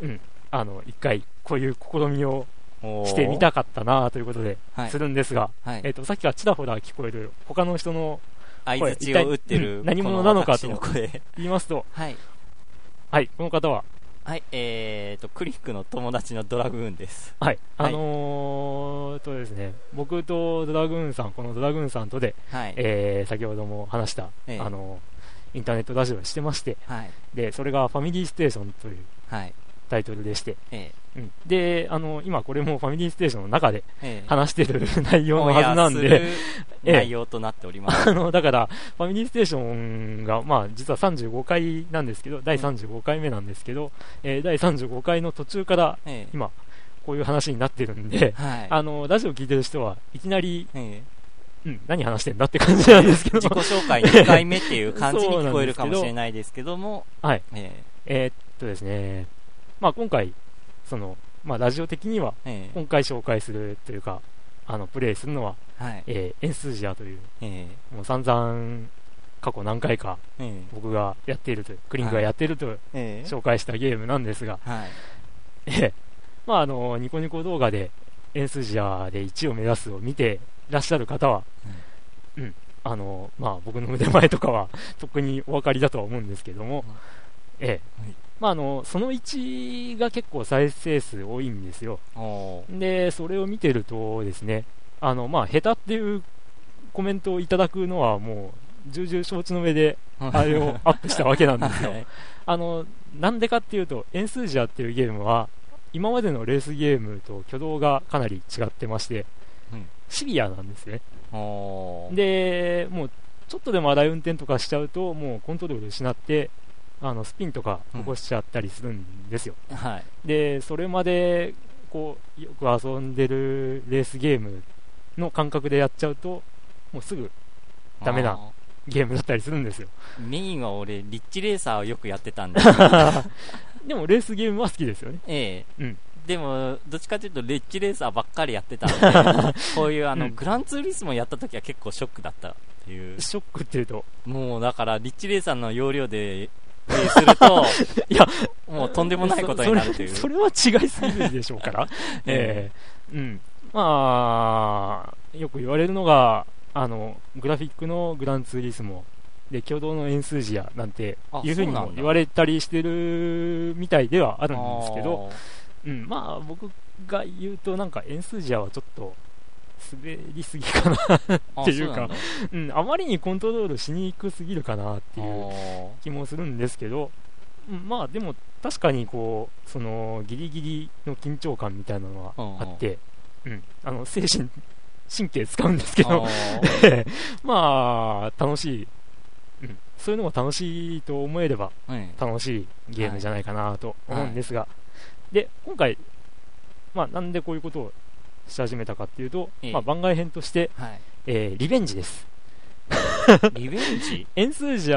うん、あの、一回、こういう試みをしてみたかったなということで、はいす。るんですが、はいえっ、。と、さっきからちらほら聞こえる他の人の相づちを打ってる。うん何者なのかと。言いますと、はい。はい、この方は、はい。えーと、クリックの友達のドラグーンです。はい、はいあのーとですね、僕とドラグーンさん、このドラグーンさんとで、はい。えー先ほども話した、ええあのインターネットラジオをしてまして、はい。で、それがファミリーステーションというはい。タイトルでして、えうん、で、あの、今これもファミリーステーションの中でええ。え話してる内容のはずなんで、ええ。内容となっております。あの、だから、ファミリーステーションが、まあ、実は35回なんですけど、第35回目なんですけど、えー第35回の途中からええ。今、こういう話になってるんで、はい。あの、ラジオ聞いてる人はいきなり、ええ。うん、何話してんだって感じなんですけど。自己、紹介2回目っていう感じに聞こえるかもしれないですけども、<laughs> はい。え。えーっとですね、まあ今回、その、まあラジオ的には、ええ。今回紹介するというか、あの、プレイするのは、えはい。えーエンスージアという、えもう散々、過去何回かええ。僕がやっているという、クリンクがやっていると紹介したゲームなんですが、はい。ええ。まああの、ニコニコ動画で、エンスージアで1位を目指すを見ていらっしゃる方は、うん、あの、まあ僕の腕前とかは、とっくにお分かりだとは思うんですけども、ええ。はい。まああの、その1が結構再生数多いんですよ。で、それを見てるとですね、あの、まあ、下手っていうコメントをいただくのはもう、重々承知の上で、あれをアップしたわけなんですよ。<laughs> は。い。あの、なんでかっていうと、エンスージアっていうゲームは、今までのレースゲームと挙動がかなり違ってまして、うん。シビアなんですね。で、もう、ちょっとでも荒い運転とかしちゃうと、もうコントロール失って、あの、スピンとか起こしちゃったりするんですよ。はい。で、それまで、こう、よく遊んでるレースゲームの感覚でやっちゃうと、もうすぐダメなあゲームだったりするんですよ。ーメインは俺、リッチレーサーをよくやってたんで。<laughs> でも、レースゲームは好きですよね。ええうんでも、どっちかというと、レッチレーサーばっかりやってたので、<laughs> こういうあの、うんグランツーリスモやった時は結構ショックだったっていう。ショックっていうと、もうだから、リッチレーサーの要領で、プレイすると、<laughs> いや、もうとんでもないことになるという。そそれは違いすぎるでしょうから。<laughs> ええうん。まあ、よく言われるのが、あの、グラフィックのグランツーリスモで、共同のエンスージアなんてあいうふうにも言われたりしてるみたいではあるんですけど、あうん、まあ僕が言うとなんかエンスージアはちょっと滑りすぎかな、ー、っていうかあそうん、あまりにコントロールしにくすぎるかなっていう気もするんですけど、うんまあでも確かにこう、そのギリギリの緊張感みたいなのはあって、うん、あの精神、神経使うんですけど、<laughs> まあ楽しい。うん、そういうのも楽しいと思えればうん。楽しいゲームじゃないかなと思うんですが、で今回、まあ、なんでこういうことをし始めたかっていうと、ええ。まあ、番外編として、はい。えーリベンジです。<laughs> リベンジ？円数字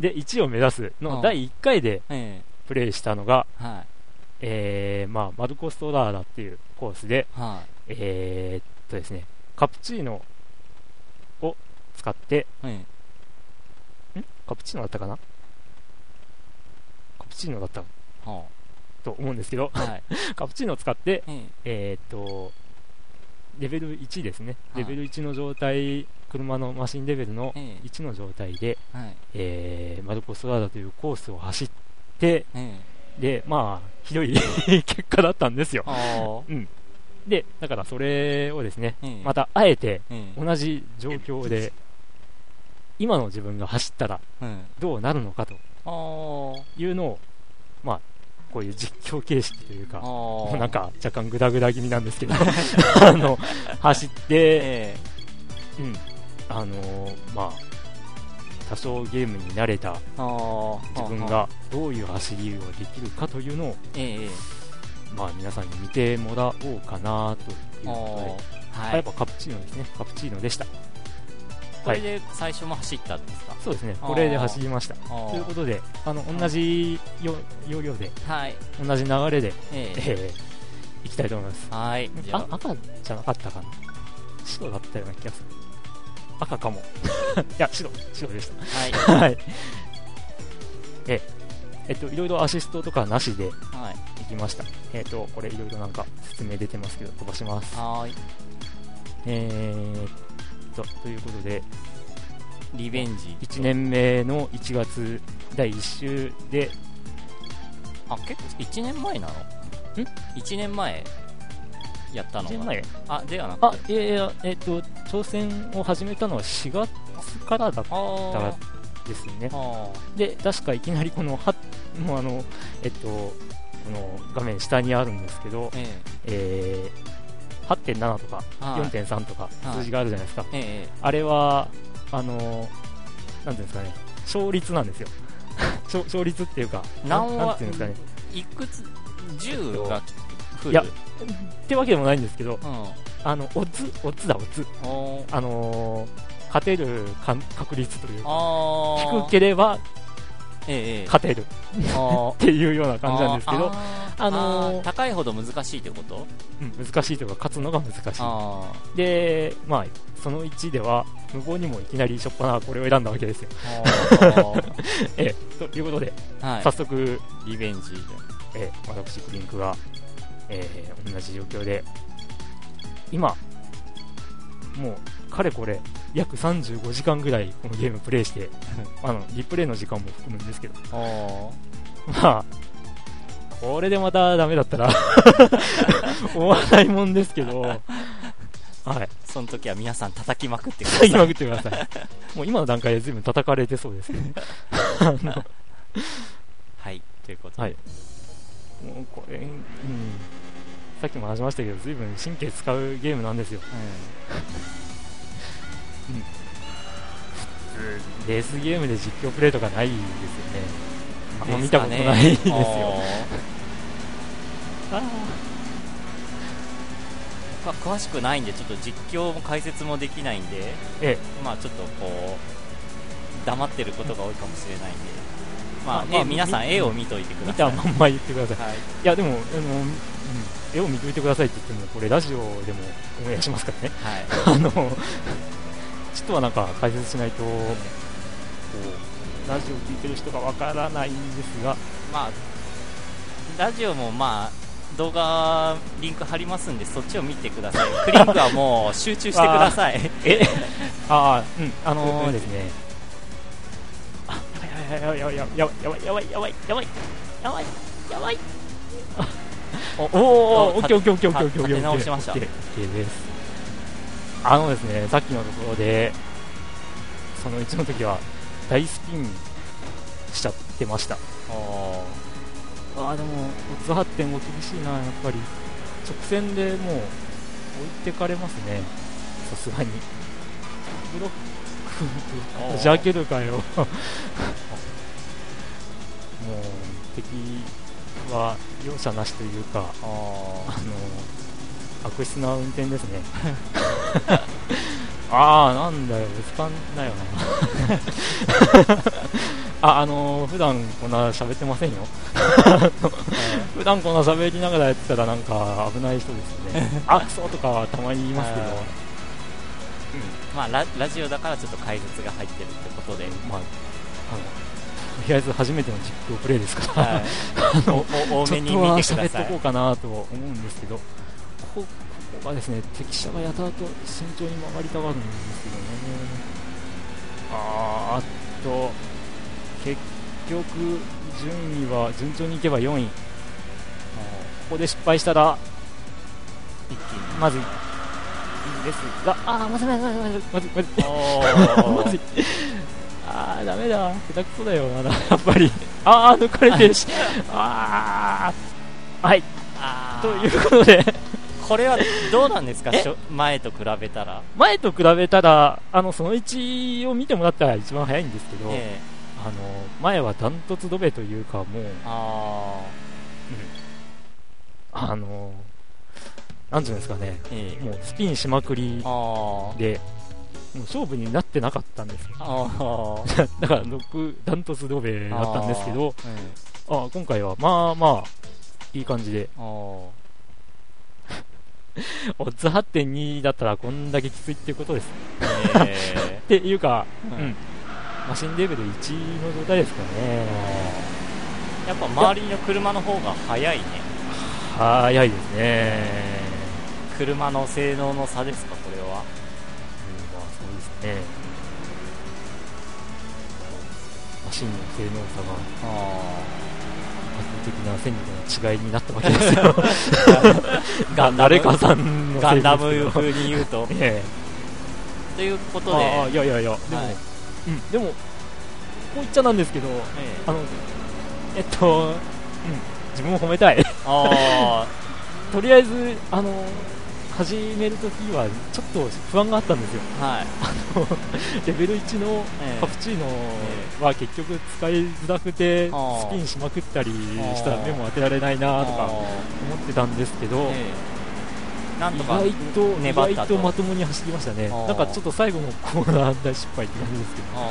で1を目指すうんの第1回でえプレイしたのが、えはえーまあ、マルコストラーダっていうコースで、い。はえーっとですね、カプチーノを使って、い。え。ん？カプチーノだったかな？カプチーノだったえはと思うんですけど、あはい。<laughs> カプチーノを使って、え。えーっと、レベル1ですね、はいレベル1の状態、車のマシンレベルのええ1の状態で、えはい。えーマルコストラーダというコースを走って、ええで、まあ、ひどい <laughs> 結果だったんですよ。うん。で、だからそれをですね、ええまたあえてええ同じ状況で、今の自分が走ったらうん。どうなるのかとあいうのを、まあ、こういう実況形式というあ。か、なんか若干グダグダ気味なんですけど、<laughs> あの、走って、えうん、あのーまあ、多少ゲームに慣れた。自分がどういう走りをできるかというのを、ええええまあ皆さんに見てもらおうかなというあことで、あ。はいあやっ。ぱカプチーノですね、カプチーノでした。これで最初も走ったんですか？そうですね、これで走りました。あということで、あの同じよ要領で、あ。はい。同じ流れで、えええー、いきたいと思います。はい。あ、あ赤じゃなかったかな？白だったような気がする。赤かも。<laughs> いや、白、白でしはい。た。<laughs> はい。え、えっと、いろいろアシストとかなしではい。行きました。えっと、これいろいろなんか説明出てますけど、飛ばします。はーい。えーっと、ということで、リベンジ。1年目の1月第1週で、あ、結構、1年前なの？ん ?1 年前やったの1が年前？あ、ではなくあて。、いやいや、えっと、挑戦を始めたのは4月からだったですね。あで、確かいきなりこの、はもうあの、えっと、この画面下にあるんですけどー、ええー、8.7とかはい4.3とかはい数字があるじゃないですか。あれは、あの、なんていうんですかね、勝率なんですよ。<laughs> 勝勝率っていうか、な何話なんていうんですかね。いくつ、10がいやってわけでもないんですけど、うん。あの、オッズ、オッズだ、オッズ。あのー勝てるか確率というか、低ければ勝てる。っあー。<laughs> ていうような感じなんですけど、あのー高いほど難しいってこと？うん、難しいというか、勝つのが難しい。あで、まあ、その1では、無謀にもいきなりしょっぱなこれを選んだわけですよ。ー。<laughs> ええ、ということで、はい。早速、リベンジええ、私、クリンクが、ええ、同じ状況で、今、もう、かれこれ、約35時間ぐらいこのゲームプレイして、<laughs> あの、リプレイの時間も含むんですけど、おまあ、これでまたダメだったら <laughs> 思わないもんですけど、はい。その時は皆さん叩きまくってください。今食ってください。<laughs> もう今の段階で随分叩かれてそうですけど、あのはいということで、はい。もうこれ、うん、さっきも話しましたけど、随分神経使うゲームなんですよ。レースゲームで実況プレイとかないですよね。あんま見たことないですよ。あか詳しくないんでちょっと実況も解説もできないんでーえまあちょっとこう黙ってることが多いかもしれないんでまあ、まあ絵皆さんみ絵を見といてくえ、ださい見たまんま言ってください。はいいや、でも、あの、うん、絵を見といてくださいって言っても、これラジオでもオンエアしますからね。はい <laughs> あの、ちょっとはなんか解説しないと、こう、ラジオ聞いてる人がわからないんですが、まあラジオもまあ動画リンク貼りますんでそっちを見てください。<laughs> クリンクはもう集中してください。えああ、うん、あのー、ですね、あ、やばいやばいやばいやばいやばいやばいやばい。やばいやおおおオッケーオッケーオッケーオッケーオッケー。オッケーオッケーですあのですねさっきのところでそのうちの時は大スピンしちゃってました。おあーでも発展も厳しいなやっぱり。直線でもう置いてかれますね。さすがに。ブロッおー。ジャケるかよ。もう敵は容赦なしというかああの悪質な運転ですね。<laughs> ああなんだよぶつかんなよな。<laughs> ああの普段こんな喋ってませんよ。普段こんな喋りながらやってたらなんか危ない人ですよね。<laughs> あそうとかはたまに言いますけど。あーまあララジオだからちょっと解説が入ってるってことで、まああのとりあえず初めての実況プレイですから、はい、おお多めにちょっとは見てください。喋っとこうかなと思うんですけど、ここがですね敵車がやたらと慎重に曲がりたがるんですけどね、あーあっと、結局、順位は順調にいけば4位、ここで失敗したら、一気にまずい、いいですが、あー、まずいまずいまずいまずい。まずいまずい。あー、ダメだ、下手くそだよ、まだ、やっぱり、あー、抜かれてるし、<laughs> あー、はい、あー。ということで、これはどうなんですか？前と比べたら、前と比べたら、あのその1を見てもらったら一番早いんですけど、ええ。あの前はダントツドベというか、もう、ああのなんていうんですかね、ーええ。もうスピンしまくりで、もう勝負になってなかったんですよ。<laughs> だから、6ダントツドベだったんですけど、あー。あ今回はまあまあ、いい感じで、うんあ <laughs> オッズ8.2だったらこんだけきついっていうことです。ーえ <laughs> っていうか、ーうん、マシンレベル1の状態ですからね。やっぱ周りの車の方が速いね早いですね。車の性能の差ですかこれはうんまあそうですね。マシンの性能差が的な戦力の違いになったわけですよ。ー <laughs> ガンダム。誰かさんのガンダム風に言うと。<laughs> というこえとで。いやいやいや、でも、はい。うん、でも、こう言っちゃなんですけど、えあの、えっと、うん、自分を褒めたい。あ <laughs> とりあえず、あの、始めるときは、ちょっと不安があったんですよ。あはい。レベル1のええ。カプチーノは結局使いづらくて、スピンしまくったりしたら目も当てられないなとかあ思ってたんですけど、なんとか意外と、まともに走りましたね。なんかちょっと最後のコーナー大失敗って感じですけど、あ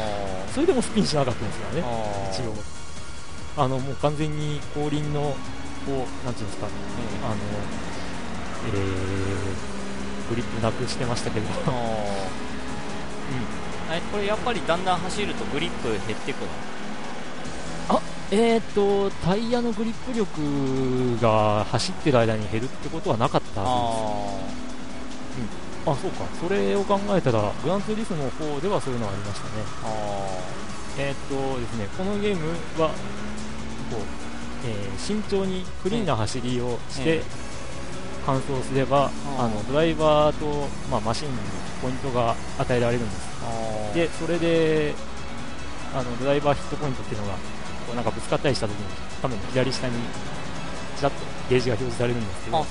それでもスピンしなかったんですからね、あ一応。あの、もう完全に後輪の、こう、なんていうんですか、あの、えー、グリップなくしてましたけど、あえこれやっぱりだんだん走るとグリップ減ってくの？えーと、タイヤのグリップ力が走ってる間に減るってことはなかったはずです。ああ、そうか。それを考えたら、グランツーリスモの方ではそういうのがありましたね。あえーっとですね、このゲームは、こう、えー慎重にクリーンな走りをしてええ、完走すれば、あの、ドライバーと、まあ、マシンにポイントが与えられるんです。あで、それで、あの、ドライバーヒットポイントっていうのが、こうなんかぶつかったりした時に、画面の左下に、ちらっとゲージが表示されるんですけど、あ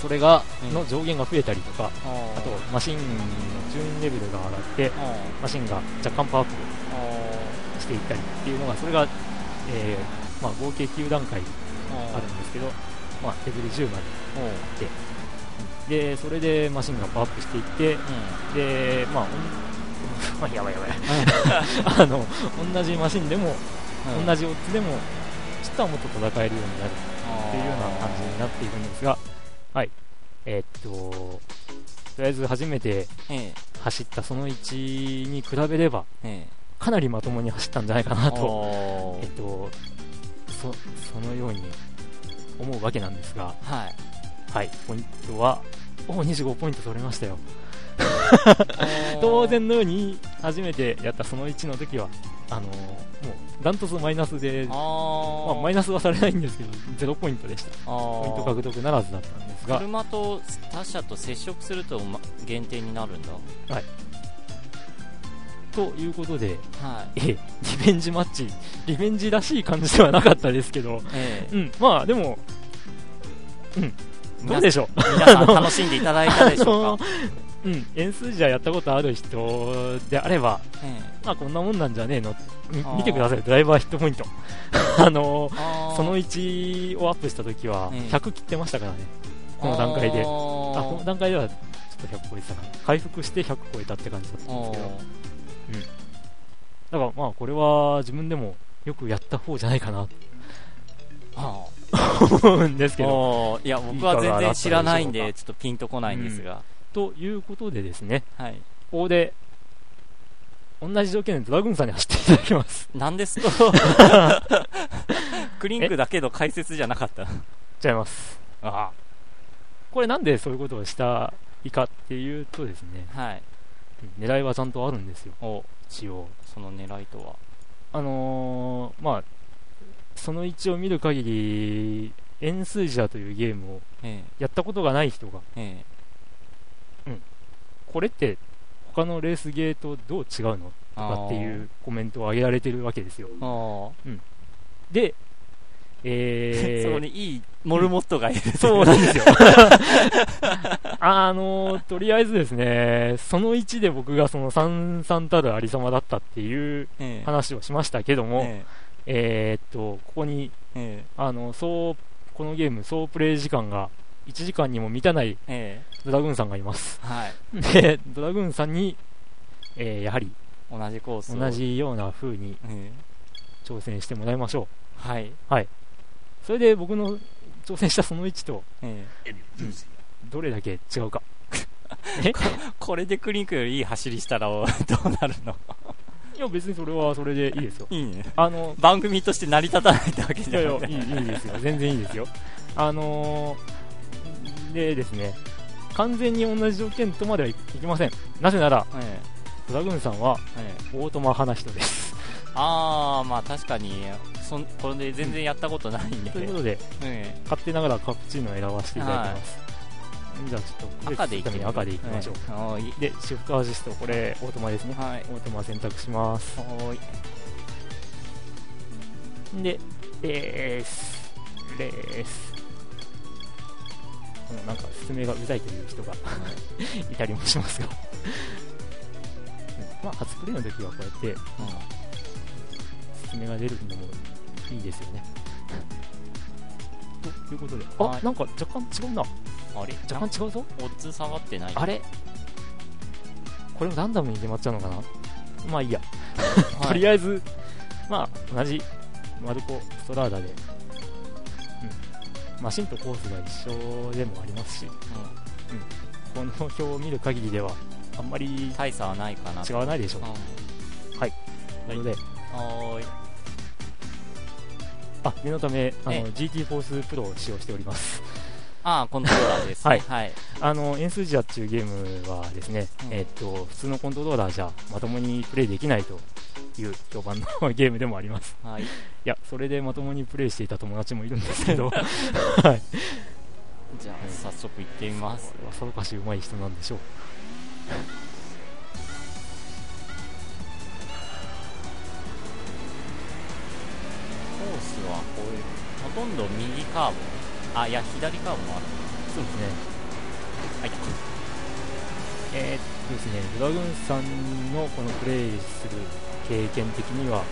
それが、うん。の上限が増えたりとか、ああと、マシンのチューンレベルが上がって、あマシンが若干パワーアップあしていったりっていうのが、それが、えーまあ、合計9段階ああるんですけど、まあ、レベル10まおうで、で、それでマシンがパワーアップしていって、で、まあ、おん <laughs> まあ、やばいやばい。<laughs> あの、同じマシンでも、うん。同じオッズでも、ちょっとはもっと戦えるようになるっていうような感じになっているんですが、はい。えーっと、とりあえず初めてええ。走ったその1に比べれば、ええ。かなりまともに走ったんじゃないかなと、えっと、そ、そのように思うわけなんですが、はい。はい、ポイントは、お25ポイント取れましたよ。<laughs> 当然のように、初めてやったその1の時は、あのーもう、ダントツマイナスで、あまーあ、マイナスはされないんですけど、0ポイントでした。ポイント獲得ならずだったんですが、車と他車と接触するとま減点になるんだということで、はい。ええ、リベンジマッチ、リベンジらしい感じではなかったですけど、ええ。うん、まあでも、うん、どうでしょう。皆さん楽しんでいただいたでしょうか？<laughs> うん、円数字はやったことある人であれば、えまあこんなもんなんじゃねえの、見てください、ドライバーヒットポイント。あのー。その1をアップした時はええ。100切ってましたからね、この段階で。ああこの段階ではちょっと100超えてたかな。回復して100超えたって感じだったんですけど、だからまあこれは自分でもよくやった方じゃないかな。あと思うんですけど。いや僕は全然知らないんでちょっとピンとこないんですが、ということでですね、はい。ここで同じ条件でドラグーンさんに走っていただきます。なんです？と <laughs> クリンクだけど解説じゃなかった。違います。あこれなんでそういうことをしたいかっていうとですね、はい。うん狙いはちゃん。とあるん。ですよ、お一応。その狙いとはあのーまあ、その1を見る限り、エンスージャーというゲームをやったことがない人が、ええこれって他のレースゲーとどう違うのとかっていうコメントを上げられてるわけですよ。あーで、えー、そこにいいモルモットがいる、そうなんですよ。<laughs> あのとりあえずですね、その1で僕がその三々たるありさまだったっていうええ。話をしましたけども、ええ。ーっと、ここに、ええ。あの、そう、このゲーム、総プレイ時間が1時間にも満たないええ。ドラグーンさんがいます。はい。で、ドラグーンさんに、えーやはり同じコースを。同、じような風にええ。挑戦してもらいましょはい、う。それで僕の挑戦したその1とええどれだけ違うか。<laughs> これでクリンクよりいい走りしたらどう <laughs> なるの？いや、別にそれはそれでいいですよ。いいねあの、番組として成り立たないってわけじゃないいいいいですよ。全然いいですよ。あのー、でですね、完全に同じ条件とまではいきません。なぜなら、えドラグーンさんはえええオートマ派な人です。ああまあ確かにそんこれで全然やったことないんで、ということで、え勝手ながらカプチーノを選ばせていただきます。じゃあちょっと、え赤でいために赤でいきましょう。ええはーい。で、シフトアシスト、これ、オートマですね。はい。オートマ選択します。い。で、レース、レース。このなんか説明がうざいという人がい。たりもしますが。うん。まあ、初プレイの時はこうやって説明が出るのもいいですよね。<laughs> ということで、あ、はい。なんか若干違うな。あれ？若干違うぞ。オッズ下がってない？あれ？これもランダムに決まっちゃうのかな？まあいいや。はい。<laughs> とりあえず、まあ、同じマルコ・ストラーダで、うん、マシンとコースが一緒でもありますし、この表を見る限りでは、あんまり大差はないかな。違わないでしょう。うん。ということで、はーいあ、念のため、あの、え GT フォースプロを使用しております。ああコントローラーですね <laughs> はいはいあの、エンスージアっていうゲームはですね、うんえっと、普通のコントローラーじゃまともにプレイできないという評判のゲームでもあります。はいいや、それでまともにプレイしていた友達もいるんですけど、<laughs> はい。じゃあ早速行ってみますさぞかし上手い人なんでしょう。ースはこういうほとんど右カーブあいや左カーブもあるそうですね。はいえーっとですね、ドラグーンさんのこのプレイする経験的には、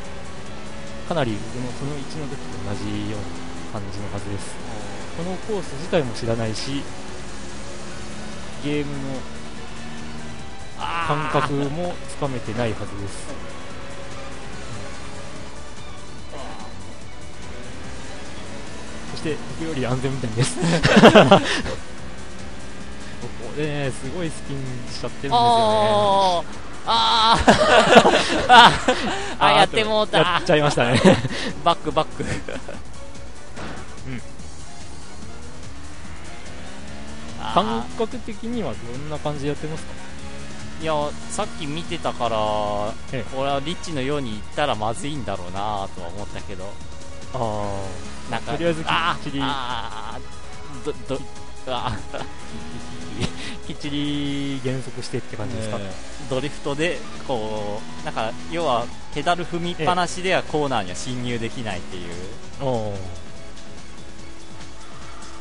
かなり僕のその1の時と同じような感じのはずです。このコース自体も知らないし、ゲームの感覚もつかめてないはずです。して僕より安全運転です。<laughs> ここでね、すごいスピンしちゃってるんですよね。あーあーあやってもうたやっちゃいましたね。バックバックあー感覚的にはどんな感じでやってますかいやさっき見てたからこええれはリッチのように言ったらまずいんだろうなとは思ったけどあなんかとりあえずきっあちり。ーあーどどああ、<laughs> きっちり減速してって感じですか、え。ードリフトでこうなんか要はペダル踏みっぱなしではコーナーには進入できないっていう。おー。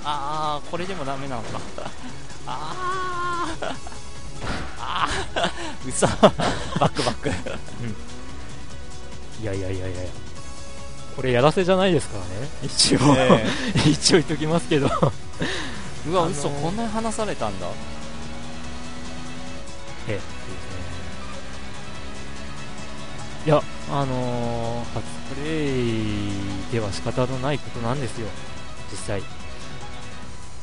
ああこれでもダメなのか <laughs> ああああ <laughs> 嘘。バックバック。いやいやいやいやいやこれやらせじゃないですからね。一応、え。<laughs> 一応言っときますけど。<laughs> うわ、あのー。嘘こんなに話されたんだ。ええ、ですね。いや、あのー初プレイでは仕方のないことなんですよ、実際。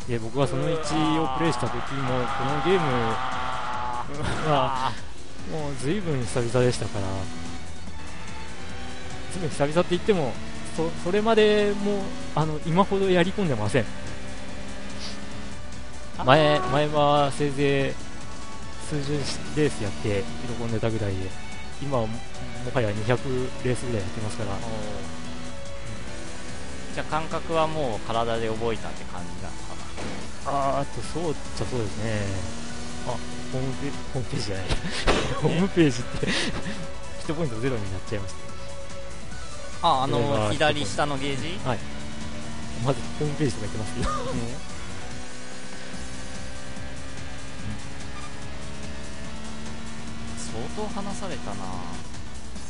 で、僕がその1をプレイした時も、このゲームは、もう随分久々でしたから、随分久々って言っても、そそれまでもあの今ほどやり込んでません。前前はせいぜい数十レースやって喜んでたぐらいで今はももはや200レースぐらいやってますから。じゃあ感覚はもう体で覚えたって感じなのかな？あーあとそうっちゃそうですね。あ。ホームペホームページじゃない。<laughs> ホームページって <laughs> ヒットポイントゼロになっちゃいましたああの左下のゲージ？まずホームページとか言ってますけど <laughs> 相当話されたな。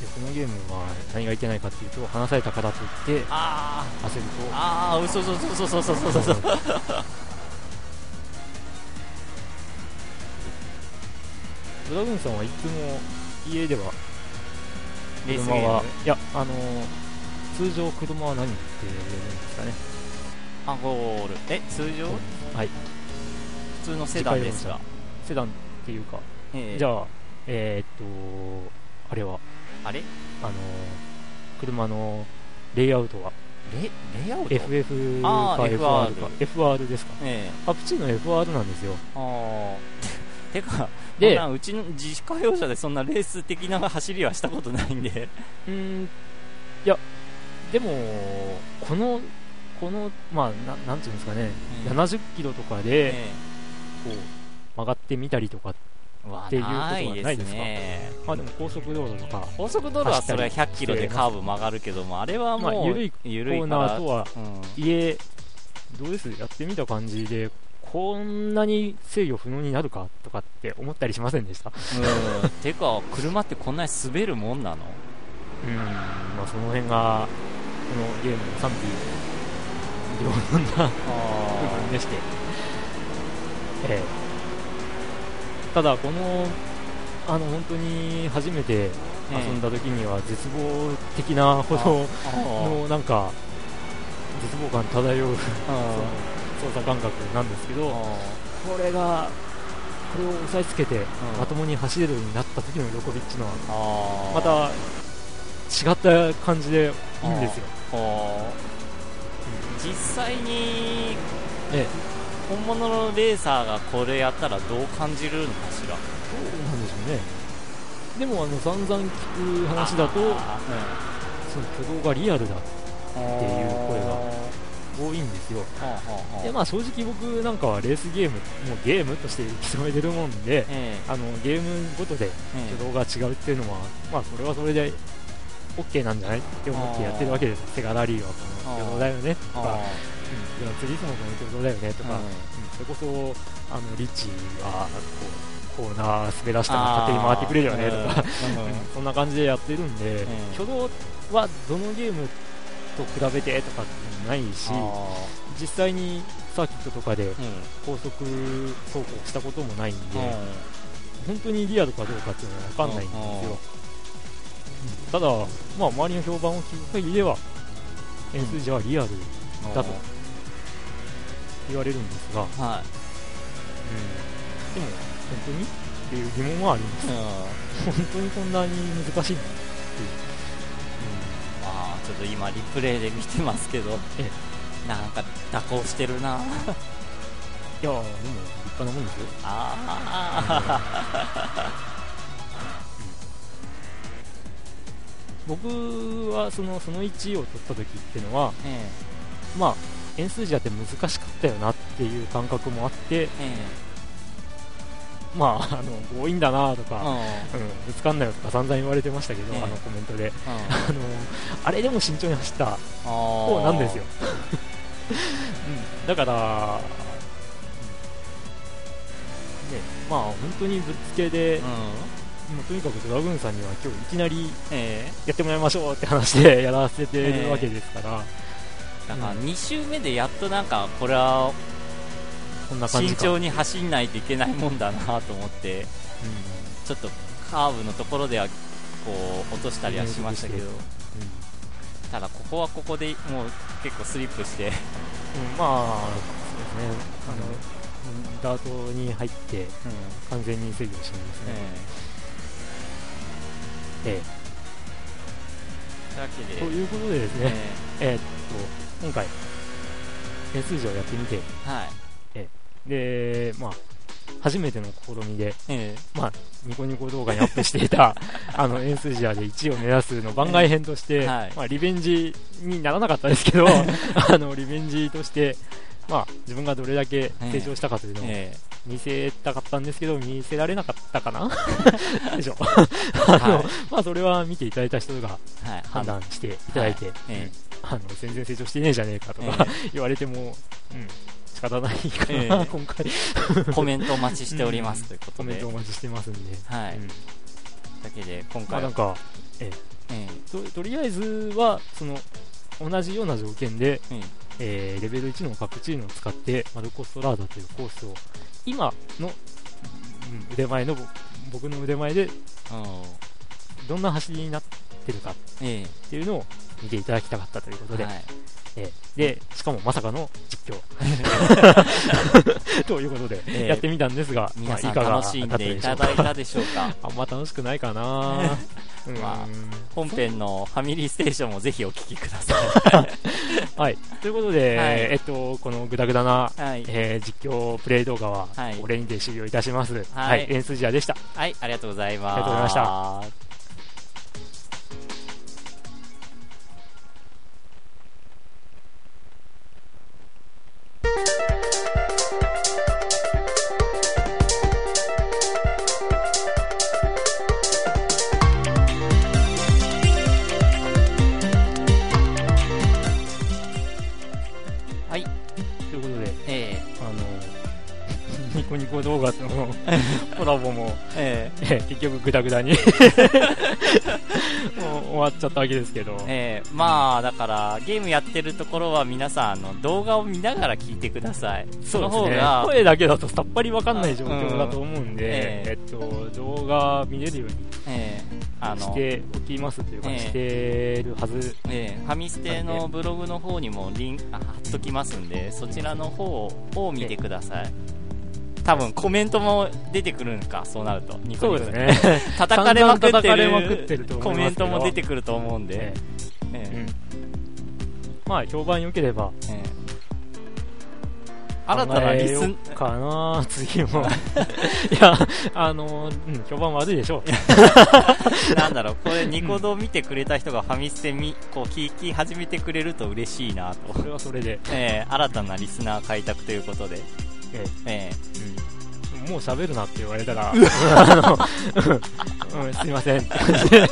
でこのゲームは何がいけないかっていうと話されたからといってあ焦ると。あああ嘘嘘嘘嘘嘘嘘嘘嘘ブラグーンさんはいつも家ではレースゲーム？車はいやあの通常車は何って言うんですかね？あゴール。え通常？はい。普通のセダンですがセダンっていうか、ええ。じゃあえー、っとあれは？あれ？あの車のレイアウトは？レレイアウト？FF か。FR か FR ですか？ええ。アプチの FR なんですよ。ああ <laughs> てかででうちの自家用車でそんなレース的な走りはしたことないんで。うーんいやでもこのこのまあななんていうんですかね、うん。70キロとかでえこう曲がってみたりとかっていうことはないですか？ねまあでも高速道路とか高速道路はそれは走ったり100キロでカーブ曲がるけどもあれはもう、まあ緩い緩いコーナーとはうん。家どうです？やってみた感じでこんなに制御不能になるかとかって思ったりしませんでした？うん、てか車ってこんなに滑るもんなの？うん。まあその辺がこのゲームの賛否両論な部分 <laughs> でして、ええ。ただこのあの本当に初めて遊んだ時には絶望的なほどのなんか絶望感漂う <laughs> 操作感覚なんですけどこれがこれを押さえつけてまともに走れるようになった時の喜びっていうのはまた違った感じでいいんですよ、実際にええ、本物のレーサーがこれやったらどう感じるのかしら？どうなんでしょうね。でもあの散々聞く話だとその挙動がリアルだっていう声が多いんですよ。でまあ正直僕なんかはレースゲームもうゲームとして認めてるもんでえあのゲームごとでえ。挙動が違うっていうのはまあそれはそれで OK なんじゃない？って思ってやってるわけですセガラリーはこの挙動だよね。とか、うん、グランツーリスモこの挙動だよね。とか、うん、それこそあのリッチはこうコーナー滑らしたら勝手に回ってくれるよね。とか、<laughs> そんな感じでやってるんで、挙動はどのゲームと比べてとかってないし実際にサーキットとかで高速走行したこともないんで、本当にリアルかどうかっていうのは分かんないんですよ、ただ、まあ、周りの評判を聞く限りでは円数字はリアルだと言われるんですが、はい。うん、でも本当にっていう疑問はあります、本当にこんなに難しいっていう、まあちょっと今リプレイで見てますけど。えなんか蛇行してるな。いやでも立派なもんですよ。あ僕はそのその1を取った時っていうのは、えまあ円数字だって難しかったよなっていう感覚もあってええ。まああの強引だなとか、えうん、ぶつかんなよとか散々言われてましたけど、ええ。あのコメントで。うん。あのあれでも慎重に走った方なんですよ、<laughs> うん、だから、うん。ね、まあ本当にぶっつけで、うん。もうとにかくドラグーンさんには今日いきなりえやってもらいましょうって話でやらせてるわけですから、えだからうん。2周目でやっとなんか、これはこんな感じか。慎重に走んないといけないもんだなと思って、ちょっとカーブのところでは、こう、落としたりはしましたけど、うん。ただここはここでもう結構スリップして、うん。まあ、そうですね、あの、ダートに入って完全に制御してますね。えとえで、ということでですね、えーっと、今回、円数字をやってみて、えはい。で、まあ、初めての試みで、えまあ、ニコニコ動画にアップしていた、<laughs> あの、エンスジアで1位を目指すの番外編として、はい。まあ、リベンジにならなかったですけど、<laughs> あの、リベンジとして、まあ、自分がどれだけ成長したかというのをえ見せたかったんですけど、見せられなかったかな？<laughs> でしょ？えあの、はいまあ、それは見ていただいた人がはい。判断していただいて、はい。えあの、全然成長してねえじゃねえかとえか、<laughs> 言われても、うん、仕方ないかな、ええ。<laughs> 今回、えコメントお待ちしておりますということで。コメントお待ちしてますんで。はい。うん。だけで、今まあ、回はなん、か、えととりあえずは、その、同じような条件で、ええ。えーレベル1の各チームを使って、マルコストラーダというコースを、今の、うん腕前の、僕の腕前で、どんな走りになってるかっえていうのを見ていただきたかったということで、えはい。えーで、しかもまさかの実況。<laughs> <laughs> ということで、ええやってみたんですが、皆さんまあいかが楽しんでいただだいたでしょうか <laughs> あんま楽しくないかなうんま本編のファミリーステーションもぜひお聞きくださはい。ということで、はいえっと、このグダグダな、い。はい。えー実況プレイ動画は、はいこれにて終了いたします。はいはい。エンスジアでした。はい、ありがとうございます。ありがとうございましたの、ニコニコ動画との <laughs> コラボも、ええ。えー結局グダグダに。<laughs> もう終わっちゃったわけですけど、ええ。えまあ、だから、ゲームやってるところは皆さん、あの、動画を見ながら聞いてください。その方ねが、声だけだとさっぱりわかんない状況だと思うんで、ええ。っと、動画見れるようにええ。あの、しておきますというか、ええ。してるはず。ええ。ファミステのブログの方にもリンクあ貼っときますんで、そちらの方を見てください。多分コメントも出てくるんか、そうなると。ニコニコそうですね。<laughs> 叩かれまくってるコメントも出てくると思うんでえ。えまあ、評判良ければ、ええ新たなリス考えようかな、次も。<laughs> いや、あの、うん、評判悪いでしょう。<laughs> なんだろう、これニコ動見てくれた人がファミステみ、こう聞き始めてくれると嬉しいなと。それはそれで。ええ新たなリスナー開拓ということで。ええ。うん、もう喋るなって言われたら、<laughs> うん、すいません。って感じで、うん、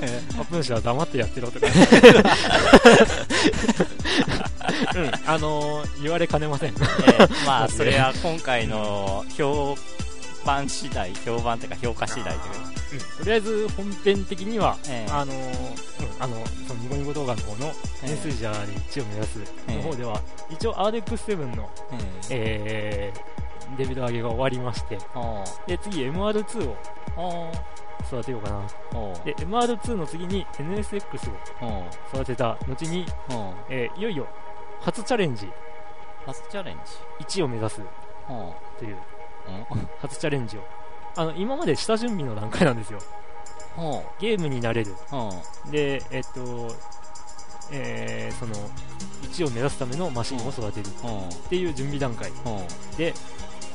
ええ。プン氏は黙ってやってろとかね。<laughs> うん、あの言われかねません。ええ。まあ、<laughs> それは今回の評判次第、評判というか評価次第というか。うん、とりあえず本編的には、ええ。あのうん、あの、そのニコニコ動画の方の、ええ。メッセージャーで1を目指すの方では、一応 RX7 の、ええ。えー、レベル上げが終わりまして、で、次 MR2 を育てようかな。で、MR2 の次に NSX を育てた後に、えーいよいよ初チャレンジ。初チャレンジ。1を目指す。という。うん。初チャレンジを。あの、今まで下準備の段階なんですよ。ゲームになれる。で、えっと、えーその、1を目指すためのマシンを育てる。っていう準備段階。で、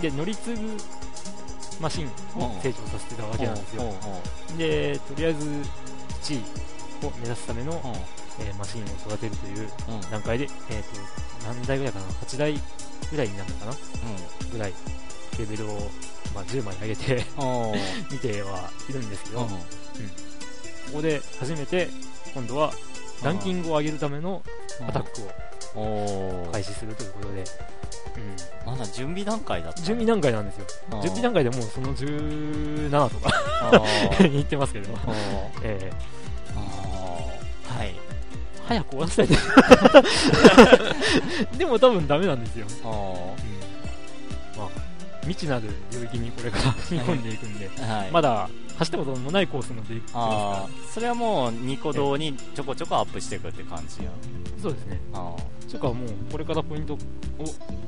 で、乗り継ぐマシンを成長させてたわけなんですよ。で、とりあえず1位を目指すための、えーマシンを育てるといううん。段階で、えっ、と、何台ぐらいかな ?8 台ぐらいになるのかな？ぐらい、レベルを、まあ、10枚上げて <laughs> 見てはいるんですけど、おうここで初めて、今度はランキングを上げるためのアタックを開始するということで、うん、まだ準備段階だった。準備段階なんですよ。準備段階でもうその17とか <laughs> 言ってますけど、えー。はい。早く終わらせたい <laughs> でも多分ダメなんですよ。あうん。まあ、未知なる領域にこれから踏み込んでいくんで、ーはい。まだ走ったこともないコースもできてまあーそれはもうニコ動にちょこちょこアップしていくって感じや。すそうですね。あとかもう、これからポイントを、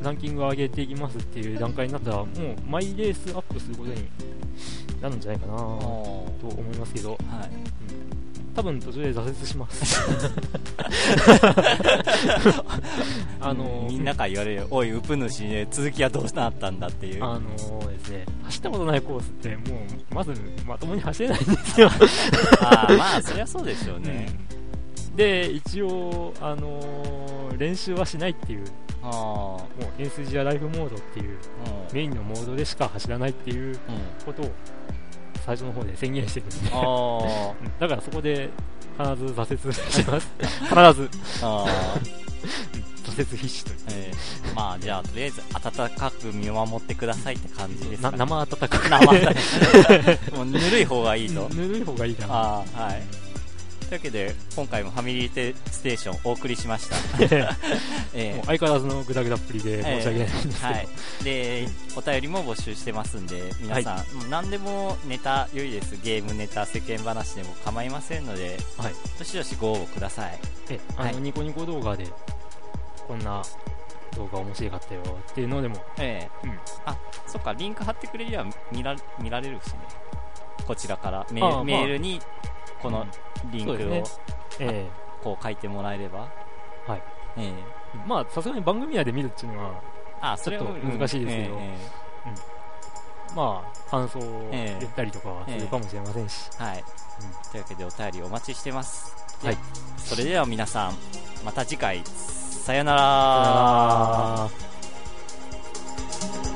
ランキングを上げていきますっていう段階になったら、もう、マイレースアップすることになるんじゃないかなーとお思いますけど、ーはい多分途中で挫折します。<laughs> あのみんなから言われるおいウプ主ね続きはどうなったんだっていう。あのですね、走ったことないコースって、もう、まず、まともに走れないんですよ。あーまあそりゃそうでしょうね、で、一応、あのー練習はしないっていう、あもう、エンスジアライフモードっていう、あうん。メインのモードでしか走らないっていううん。ことを、最初の方で宣言してるんで、<laughs> だからそこで、必ず挫折します。<laughs> 必ず、挫折必至という。えーまあじゃあとりあえず温かく見守ってくださいって感じですかなね生温かく。生温かく。<laughs> もうぬるい方がいいと。ぬるい方がいいかな。はいというわけで今回もファミリーステーションお送りしました。<laughs> え相変わらずのグダグダっぷりで申し訳ないんですけど、はい、でお便りも募集してますんで皆さん、もう何でもネタ良いです。ゲームネタ世間話でも構いませんのではい。どしどしご応募ください。えあの、はい。ニコニコ動画でこんな動画面白かったよっていうのでも。ええ。うん。あそっかリンク貼ってくれりゃ見ら見られるしね。こちらから。メールにこのリンクをそうですえこう書いてもらえれば。はい。ええ。えまあさすがに番組内で見るっていうのはあそれはちょっと難しいですけど。うん。えまあ感想をええ。言ったりとかはするかもしれませんし、えはい、うん。というわけでお便りお待ちしてます。はい。それでは皆さんまた次回。さよなら。さよなら